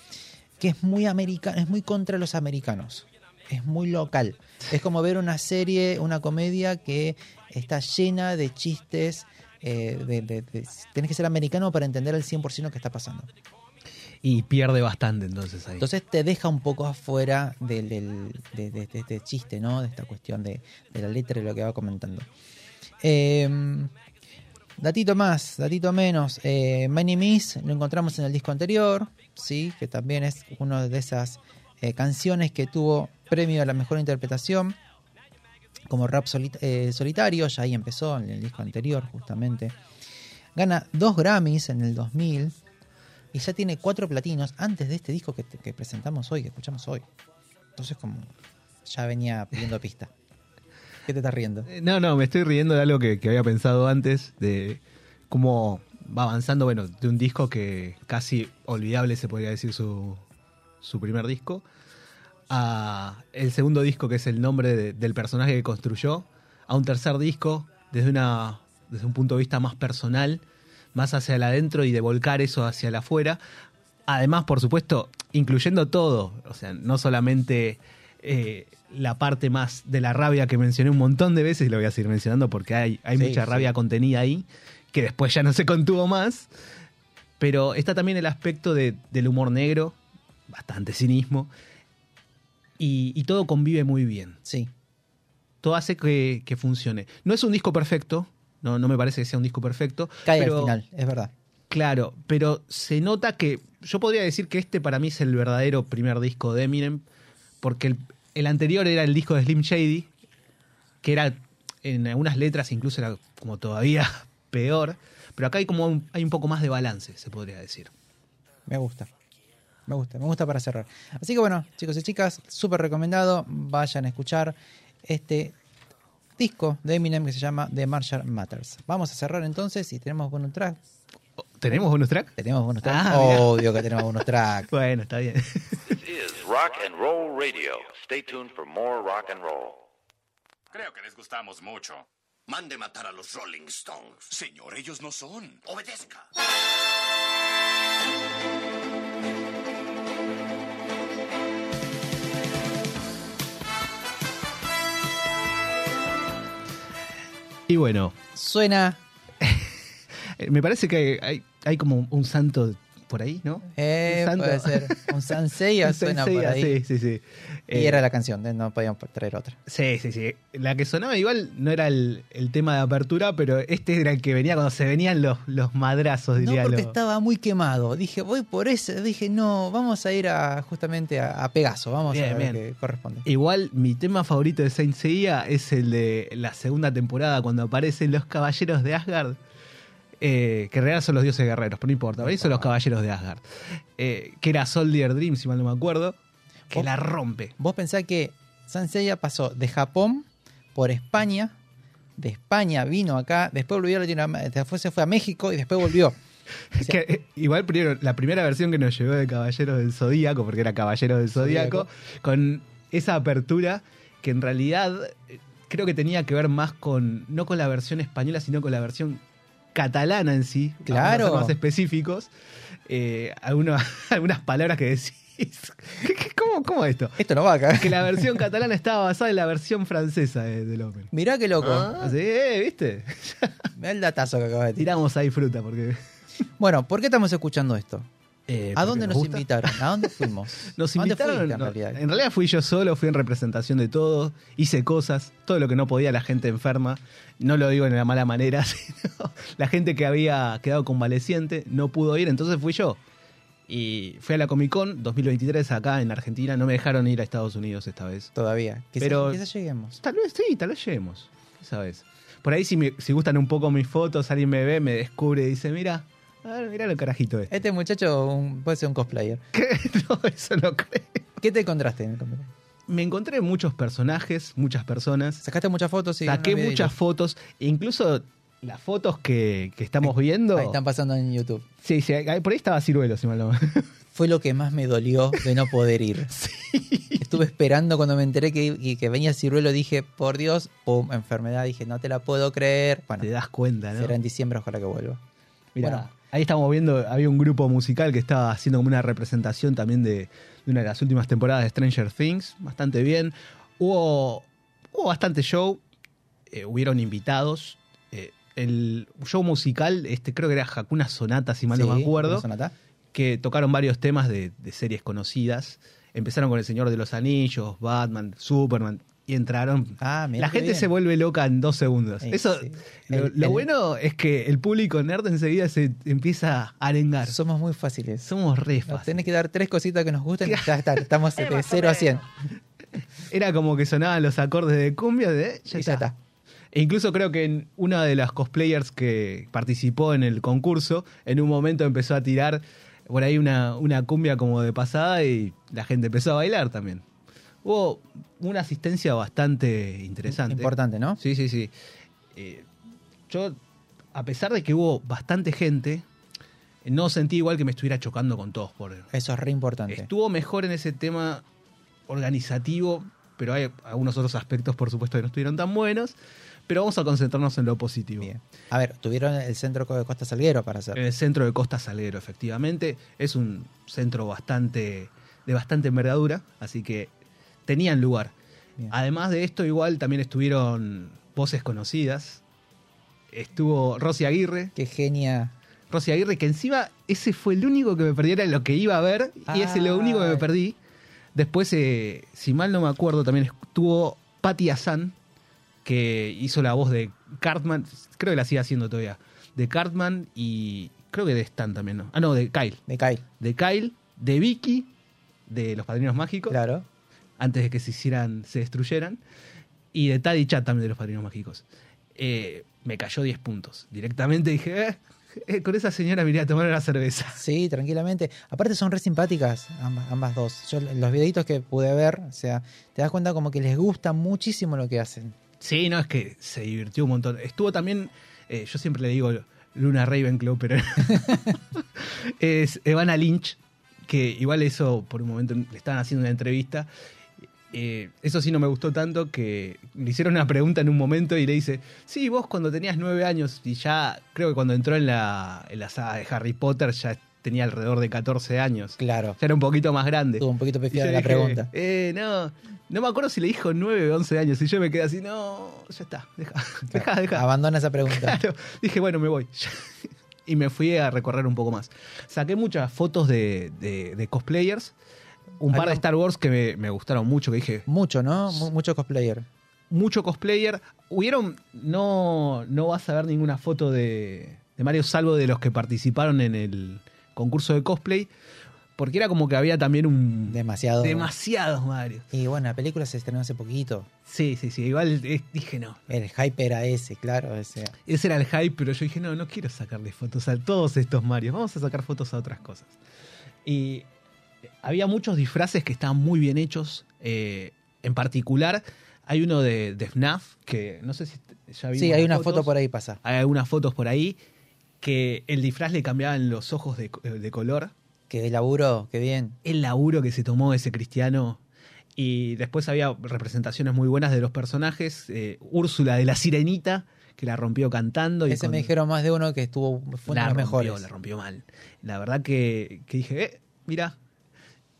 que es muy americano, es muy contra los americanos. Es muy local. Es como ver una serie, una comedia que está llena de chistes. eh, de- de- tenés que ser americano para entender al 100% lo que está pasando. Y pierde bastante entonces ahí. Entonces te deja un poco afuera del, de, este chiste, ¿no? De esta cuestión de, la letra y lo que va comentando. Eh, datito más, datito menos. Eh, My Name Is lo encontramos en el disco anterior, sí, que también es una de esas eh, canciones que tuvo premio a la mejor interpretación como rap eh, solitario, ya ahí empezó en el disco anterior justamente. Gana dos Grammys en el 2000 y ya tiene cuatro platinos antes de este disco que, presentamos hoy, que escuchamos hoy. Entonces como ya venía pidiendo pista. ¿Qué te estás riendo? Eh, No, no, me estoy riendo de algo que, había pensado antes, de cómo va avanzando, bueno, de un disco que casi olvidable se podría decir su, su primer disco, a el segundo disco que es el nombre de- del personaje que construyó, a un tercer disco desde, una, desde un punto de vista más personal, más hacia el adentro y de volcar eso hacia el afuera. Además, por supuesto, incluyendo todo, o sea, no solamente eh, la parte más de la rabia que mencioné un montón de veces, y lo voy a seguir mencionando porque hay, hay Sí, mucha sí. rabia contenida ahí, que después ya no se contuvo más, pero está también el aspecto de- del humor negro, bastante cinismo, y, y todo convive muy bien. Sí, Todo hace que, que funcione. No es un disco perfecto, no, no me parece que sea un disco perfecto. cae pero, al final, es verdad. Claro, pero se nota que yo podría decir que este para mí es el verdadero primer disco de Eminem, porque el, el anterior era el disco de Slim Shady, que era en algunas letras incluso era como todavía peor, pero acá hay como un, hay un poco más de balance, se podría decir. Me gusta. Me gusta, me gusta para cerrar. Así que bueno, chicos y chicas, súper recomendado. Vayan a escuchar este disco de Eminem que se llama The Marshall Matters. Vamos a cerrar entonces y tenemos bonus track. ¿Tenemos bonus track? Tenemos bonus track. Ah. Obvio que tenemos bonus track. Bueno, está bien. This is Rock and Roll Radio. Stay tuned for more rock and roll. Creo que les gustamos mucho. Mande matar a los Rolling Stones. Señor, ellos no son. Obedezca. Y bueno, Suena. eh, me parece que hay, hay como un santo por ahí, ¿no? Eh, Un puede ser. Un Sanseiya Un suena por ahí. Sí, sí, sí. Y Eh, era la canción, no podíamos traer otra. Sí, sí, sí. La que sonaba igual no era el, el tema de apertura, pero este era el que venía cuando se venían los, los madrazos, No, diría porque lo- estaba muy quemado. Dije, voy por ese. Dije, no, vamos a ir a justamente a, a Pegaso. Vamos Bien, a ver bien. qué corresponde. Igual mi tema favorito de Saint Seiya es el de la segunda temporada cuando aparecen los caballeros de Asgard. Eh, que en realidad son los dioses guerreros, pero no importa. Ahí son los caballeros de Asgard. Eh, que era Soldier Dream, si mal no me acuerdo. Que Vos- la rompe. Vos pensás que Sanseiya pasó de Japón por España, de España vino acá, después volvió a Latinoamérica, después se fue a México y después volvió. O sea, Que, eh, igual primero, la primera versión que nos llegó de Caballeros del Zodíaco, porque era Caballeros del Zodíaco, con esa apertura que en realidad creo que tenía que ver más con, no con la versión española, sino con la versión catalana en sí. Claro. ser más específicos. Eh, algunos- algunas palabras que decís. ¿Qué- qué- ¿Cómo, ¿Cómo esto? Esto no va acá. Que la versión catalana estaba basada en la versión francesa de- del Open. Mirá qué loco. Así, eh, ¿viste? Mirá el datazo que acabas de tirar. Tiramos ahí fruta porque... Bueno, ¿por qué estamos escuchando esto? Eh, ¿A dónde nos invitaron? ¿A dónde fuimos? Nos ¿A dónde invitaron. fuiste, en no, realidad? en realidad fui yo solo, fui en representación de todo, hice cosas, todo lo que no podía la gente enferma. No lo digo en la mala manera, sino la gente que había quedado convaleciente no pudo ir, entonces fui yo. Y fui a la Comic Con 2023 acá en Argentina, no me dejaron ir a Estados Unidos esta vez. Todavía. Que Pero- quizás lleguemos. Tal vez sí, tal vez lleguemos, ¿sabes? Por ahí si, me- si gustan un poco mis fotos, alguien me ve, me descubre y dice, mira, a ver, mira el carajito este. Este muchacho un- puede ser un cosplayer. ¿Qué? No, eso no creo. ¿Qué te encontraste en el? Me encontré muchos personajes, muchas personas. Sacaste muchas fotos y Saqué muchas fotos, e incluso las fotos que, que estamos viendo. Ahí están pasando en YouTube. Sí, sí, ahí- por ahí estaba Ciruelo, si mal no. Fue lo que más me dolió de no poder ir. Estuve esperando cuando me enteré que, y que venía Ciruelo, dije, por Dios, pum, enfermedad, dije, no te la puedo creer. Bueno, Te das cuenta, ¿no? será en diciembre, ojalá que vuelva. Mira, Bueno. Ahí estamos viendo, había un grupo musical que estaba haciendo como una representación también de, de una de las últimas temporadas de Stranger Things, bastante bien. Hubo, hubo bastante show, eh, hubieron invitados. eh, el show musical, este creo que era Hakuna Sonata, si mal no me acuerdo, Sonata. que tocaron varios temas de, de series conocidas. Empezaron con El Señor de los Anillos, Batman, Superman, y entraron Ah, la gente bien. se vuelve loca en dos segundos. Sí, Eso, sí. lo, El- lo el- bueno es que el público nerd enseguida se empieza a arengar. Somos muy fáciles. Somos re Nos fáciles. tenés que dar tres cositas que nos gusten y ya está. Estamos de 0 a 100. Era como que sonaban los acordes de cumbia de ya Y está. ya está. E incluso creo que en una de las cosplayers que participó en el concurso, en un momento empezó a tirar por ahí una, una cumbia como de pasada y la gente empezó a bailar también. Hubo una asistencia bastante interesante. Importante, ¿no? Sí, sí, sí. Eh, yo, a pesar de que hubo bastante gente, no sentí igual que me estuviera chocando con todos. Por, Eso es re importante. Estuvo mejor en ese tema organizativo, pero hay algunos otros aspectos, por supuesto, que no estuvieron tan buenos. Pero vamos a concentrarnos en lo positivo. Bien. A ver, tuvieron el centro de Costa Salguero para hacer. El centro de Costa Salguero, efectivamente. Es un centro bastante de bastante envergadura, así que tenían lugar. Bien. Además de esto, igual también estuvieron voces conocidas. Estuvo Rosy Aguirre. Qué genia. Rosy Aguirre, que encima ese fue el único que me perdiera lo que iba a ver, y ese es lo único que me perdí. Después, eh, si mal no me acuerdo, también estuvo Patti Hassan, que hizo la voz de Cartman, creo que la sigue haciendo todavía, de Cartman y creo que de Stan también, ¿no? Ah, no, de Kyle. De Kyle. De Kyle, de Vicky, de Los Padrinos Mágicos, Claro. Antes de que se hicieran, se destruyeran, y de Taddy Chat también de Los Padrinos Mágicos. Eh, me cayó 10 puntos. Directamente dije, eh, eh, con esa señora me iría a tomar una cerveza. Sí, tranquilamente. Aparte son re simpáticas ambas, ambas dos. Yo los videitos que pude ver, o sea, te das cuenta como que les gusta muchísimo lo que hacen. Sí, no, es que se divirtió un montón. Estuvo también, yo siempre le digo Luna Ravenclaw, pero es Evana Lynch, que igual eso por un momento le estaban haciendo una entrevista. Eh, eso sí no me gustó tanto que le hicieron una pregunta en un momento y le dice, sí, vos cuando tenías nueve años y ya creo que cuando entró en la, en la saga de Harry Potter ya tenía alrededor de 14 años. Claro. Ya era un poquito más grande. Estuvo un poquito pifiada la dije, pregunta. Eh, no, no me acuerdo si le dijo 9 o 11 años. Y yo me quedé así, no, ya está, deja, deja, deja. Abandona esa pregunta. Claro, dije, bueno, me voy. y me fui a recorrer un poco más. Saqué muchas fotos de, de- de cosplayers. Un par de Star Wars que me, me gustaron mucho, que dije, Mucho, ¿no? Mu- mucho cosplayer. mucho cosplayer. Hubieron, no, no vas a ver ninguna foto de, de Mario salvo de los que participaron en el concurso de cosplay, porque era como que había también un... Demasiado. Demasiados Mario. Y bueno, la película se estrenó hace poquito. Sí, sí, sí. Igual eh, dije no. El hype era ese, claro. Ese. Ese era el hype, pero yo dije, no, no quiero sacarle fotos a todos estos Marios. Vamos a sacar fotos a otras cosas. Y había muchos disfraces que estaban muy bien hechos. eh, en particular, hay uno de, de FNAF, que no sé si ya vimos Sí, hay una fotos. foto por ahí pasa. Hay algunas fotos por ahí que el disfraz le cambiaban los ojos de, de color. Que laburo, qué bien. El laburo que se tomó ese cristiano. Y después había representaciones muy buenas de los personajes. eh, Úrsula de la Sirenita, que la rompió cantando. Y Ese con- me dijeron más de uno que estuvo fue uno la de los rompió, mejores. la rompió mal. La verdad que, que dije, eh, mira.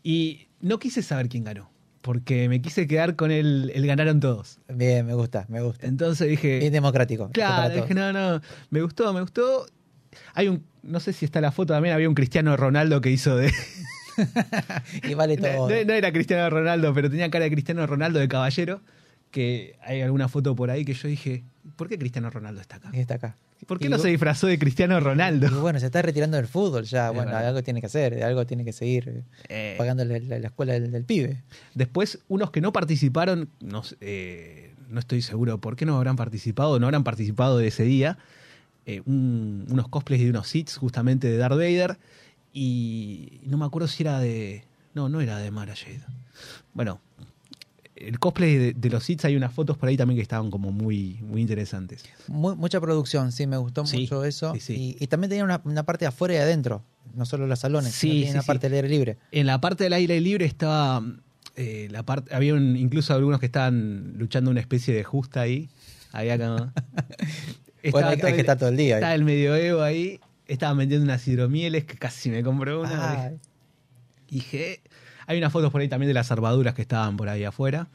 Y no quise saber quién ganó. Porque me quise quedar con el, el ganaron todos. Bien, me gusta, me gusta. Entonces dije. Bien democrático. Claro, dije, no, no, me gustó, me gustó. Hay un, no sé si está la foto también, había un Cristiano Ronaldo que hizo de... Y vale todo. no- no era Cristiano Ronaldo, pero tenía cara de Cristiano Ronaldo de caballero, que hay alguna foto por ahí que yo dije, ¿por qué Cristiano Ronaldo está acá? Y está acá. ¿Por qué Y no se disfrazó de Cristiano Y Ronaldo? bueno, se está retirando del fútbol ya. Es bueno, verdad. algo tiene que hacer, algo tiene que seguir Eh, pagándole la, la escuela del, del pibe. Después, unos que no participaron, no, eh, no estoy seguro por qué no habrán participado, no habrán participado de ese día. eh, un- unos cosplays de unos Sith, justamente de Darth Vader. Y no me acuerdo si era de. No, no era de Mara Jade. Bueno, el cosplay de, de los Sith hay unas fotos por ahí también que estaban como muy, muy interesantes. Mu- mucha producción, sí, me gustó Sí, mucho eso. sí, sí. Y, y también tenía una, una parte de afuera y adentro, no solo los salones, sino sí, una parte del aire libre. En la parte del aire libre estaba. eh, la parte, había un- incluso algunos que estaban luchando una especie de justa ahí. Había como. Bueno, hay- hay que estar todo el día ahí. Estaba el medioevo ahí. estaban vendiendo unas hidromieles que casi me compré una. Ay. Dije, hay unas fotos por ahí también de las armaduras que estaban por ahí afuera.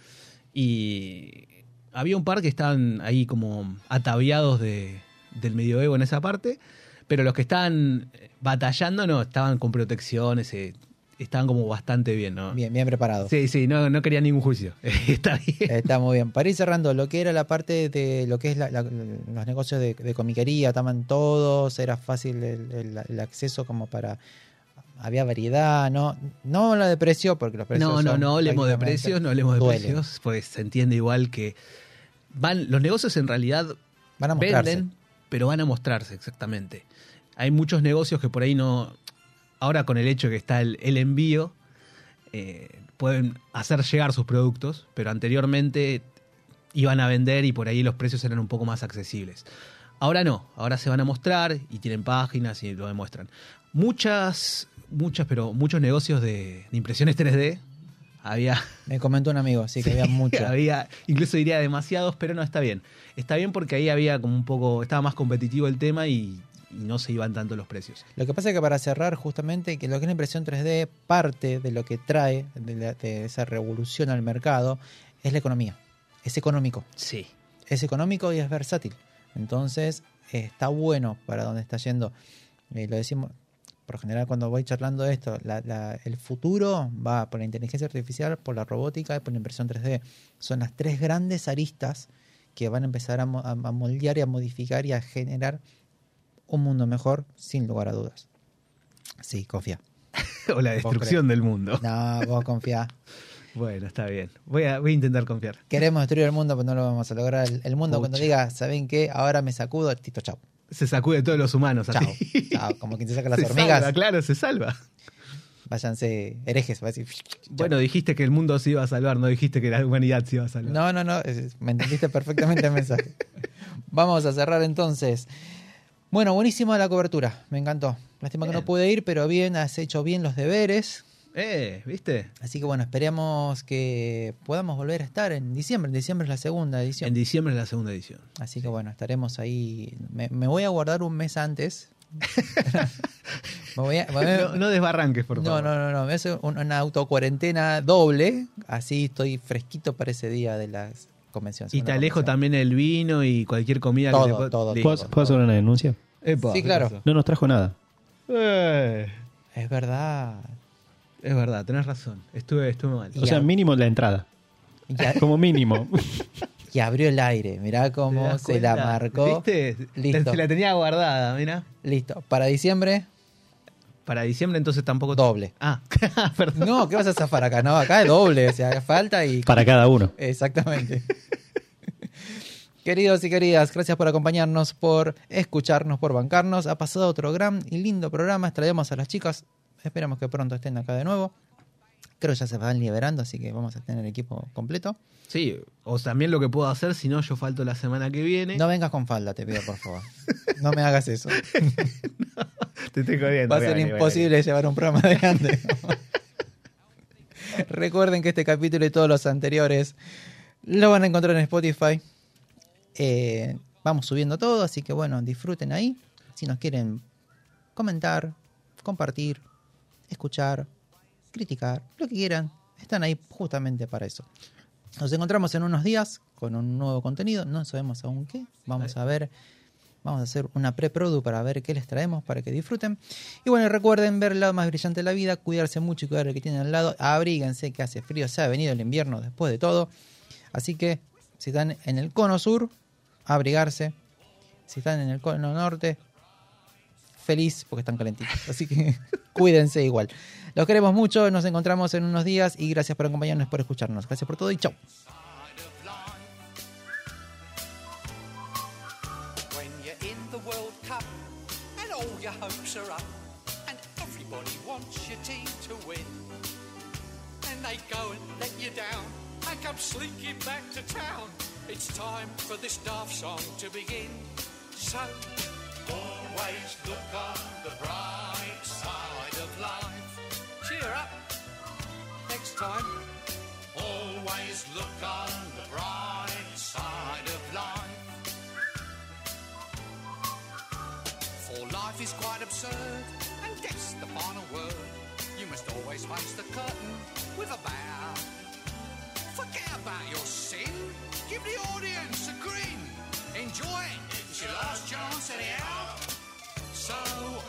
Y había un par que estaban ahí como ataviados de, del medioevo en esa parte. Pero los que estaban batallando no, estaban con protecciones, eh, estaban como bastante bien, ¿no? Bien, bien preparado. Sí, sí, no, no quería ningún juicio. Está bien. Está muy bien. Para ir cerrando, lo que era la parte de lo que es la- la- los negocios de, de comiquería, estaban todos, era fácil el, el- el acceso como para... Había variedad, no no la de precio, porque los precios No, no, son no hablemos de precios, no hablemos de duelen. precios, pues se entiende igual que van los negocios en realidad Van a mostrarse. venden, pero van a mostrarse exactamente. Hay muchos negocios que por ahí no, ahora con el hecho que está el, el envío, eh, pueden hacer llegar sus productos, pero anteriormente iban a vender y por ahí los precios eran un poco más accesibles. Ahora no, ahora se van a mostrar y tienen páginas y lo demuestran. Muchas, muchas, pero muchos negocios de, de impresiones 3D. Había, Me comentó un amigo, sí, que había mucho. había, incluso diría demasiados, pero no está bien. Está bien porque ahí había como un poco, estaba más competitivo el tema y, y no se iban tanto los precios. Lo que pasa es que para cerrar justamente, que lo que es la impresión 3D, parte de lo que trae de, la- de esa revolución al mercado es la economía. Es económico. Sí. Es económico y es versátil. Entonces, eh, está bueno para donde está yendo. Eh, lo decimos, por lo general cuando voy charlando de esto, la- la- el futuro va por la inteligencia artificial, por la robótica y por la impresión 3D. Son las tres grandes aristas que van a empezar a, mo- a- a moldear y a modificar y a generar un mundo mejor, sin lugar a dudas. Sí, confía. o la destrucción del mundo. No, vos confía. Bueno, está bien. Voy a, voy a intentar confiar. Queremos destruir el mundo, pero no lo vamos a lograr. El, el mundo cuando diga, ¿saben qué? Ahora me sacudo, tito, chau. Se sacude todos los humanos. Chao. así. Chao. Como quien se saca las Se hormigas. salva, claro, se salva. Váyanse herejes, va a decir. Bueno, dijiste que el mundo se iba a salvar, no dijiste que la humanidad se iba a salvar. No, no, no, me entendiste perfectamente el mensaje. Vamos a cerrar entonces. Bueno, buenísima la cobertura, me encantó. Lástima que no Bien. pude ir, pero bien, has hecho bien los deberes. Eh, ¿viste? Así que bueno, esperemos que podamos volver a estar en diciembre. En diciembre es la segunda edición. En diciembre es la segunda edición. Así que bueno, estaremos ahí. Me, me voy a guardar un mes antes. me voy a, me No, no desbarranques, por no, favor. no, no, no, me hace un- una autocuarentena doble. Así estoy fresquito para ese día de las convenciones. Y te alejo también el vino y cualquier comida Todo, que te todo, Listo. ¿Puedo, puedo hacer una denuncia? Epa, Sí, ¿qué claro. No nos trajo nada. Eh, Es verdad. Es verdad, tenés razón. Estuve, estuve mal. Y O sea, mínimo la entrada. Como mínimo. y abrió el aire. Mirá ¿Te cómo se la marcó. ¿Viste? Listo. Se la tenía guardada, mira. Listo. Para diciembre, Para diciembre entonces tampoco... doble. Ah, perdón. No, ¿qué vas a zafar acá? No, acá es doble. O sea, falta y. Para cada uno. Exactamente. Queridos y queridas, gracias por acompañarnos, por escucharnos, por bancarnos. Ha pasado otro gran y lindo programa. Traemos a las chicas. Esperamos que pronto estén acá de nuevo. Creo que ya se van liberando, así que vamos a tener equipo completo. Sí, o también lo que puedo hacer, si no, yo falto la semana que viene. No vengas con falda, te pido, por favor. No me hagas eso. Te estoy jodiendo. Va a ser imposible llevar un programa adelante. Recuerden que este capítulo y todos los anteriores lo van a encontrar en Spotify. Eh, vamos subiendo todo, así que bueno, disfruten ahí. Si nos quieren comentar, compartir, escuchar, criticar, lo que quieran, están ahí justamente para eso. Nos encontramos en unos días con un nuevo contenido, no sabemos aún qué. Vamos a ver, vamos a hacer una pre-produ para ver qué les traemos para que disfruten. Y bueno, recuerden ver el lado más brillante de la vida, cuidarse mucho y cuidar al que tienen al lado. Abríguense que hace frío, se ha venido el invierno después de todo. Así que si están en el cono sur, abrigarse. Si están en el cono norte, feliz porque están calentitos. Así que cuídense igual. Los queremos mucho, nos encontramos en unos días y gracias por acompañarnos, por escucharnos. Gracias por todo y chau. when you're in the World Cup and all your Always look on the bright side of life. Cheer up next time. Always look on the bright side of life. For life is quite absurd, and death's the final word. You must always face the curtain with a bow. Forget about your sin, give the audience a grin. Enjoy it it's your last chance anyhow. So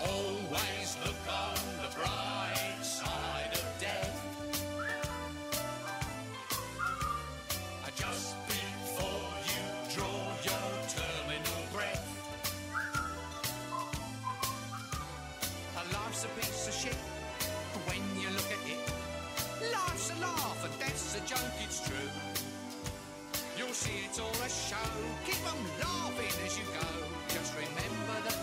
always look on the bright side of death. See, it's all a show. Keep on laughing as you go. Just remember that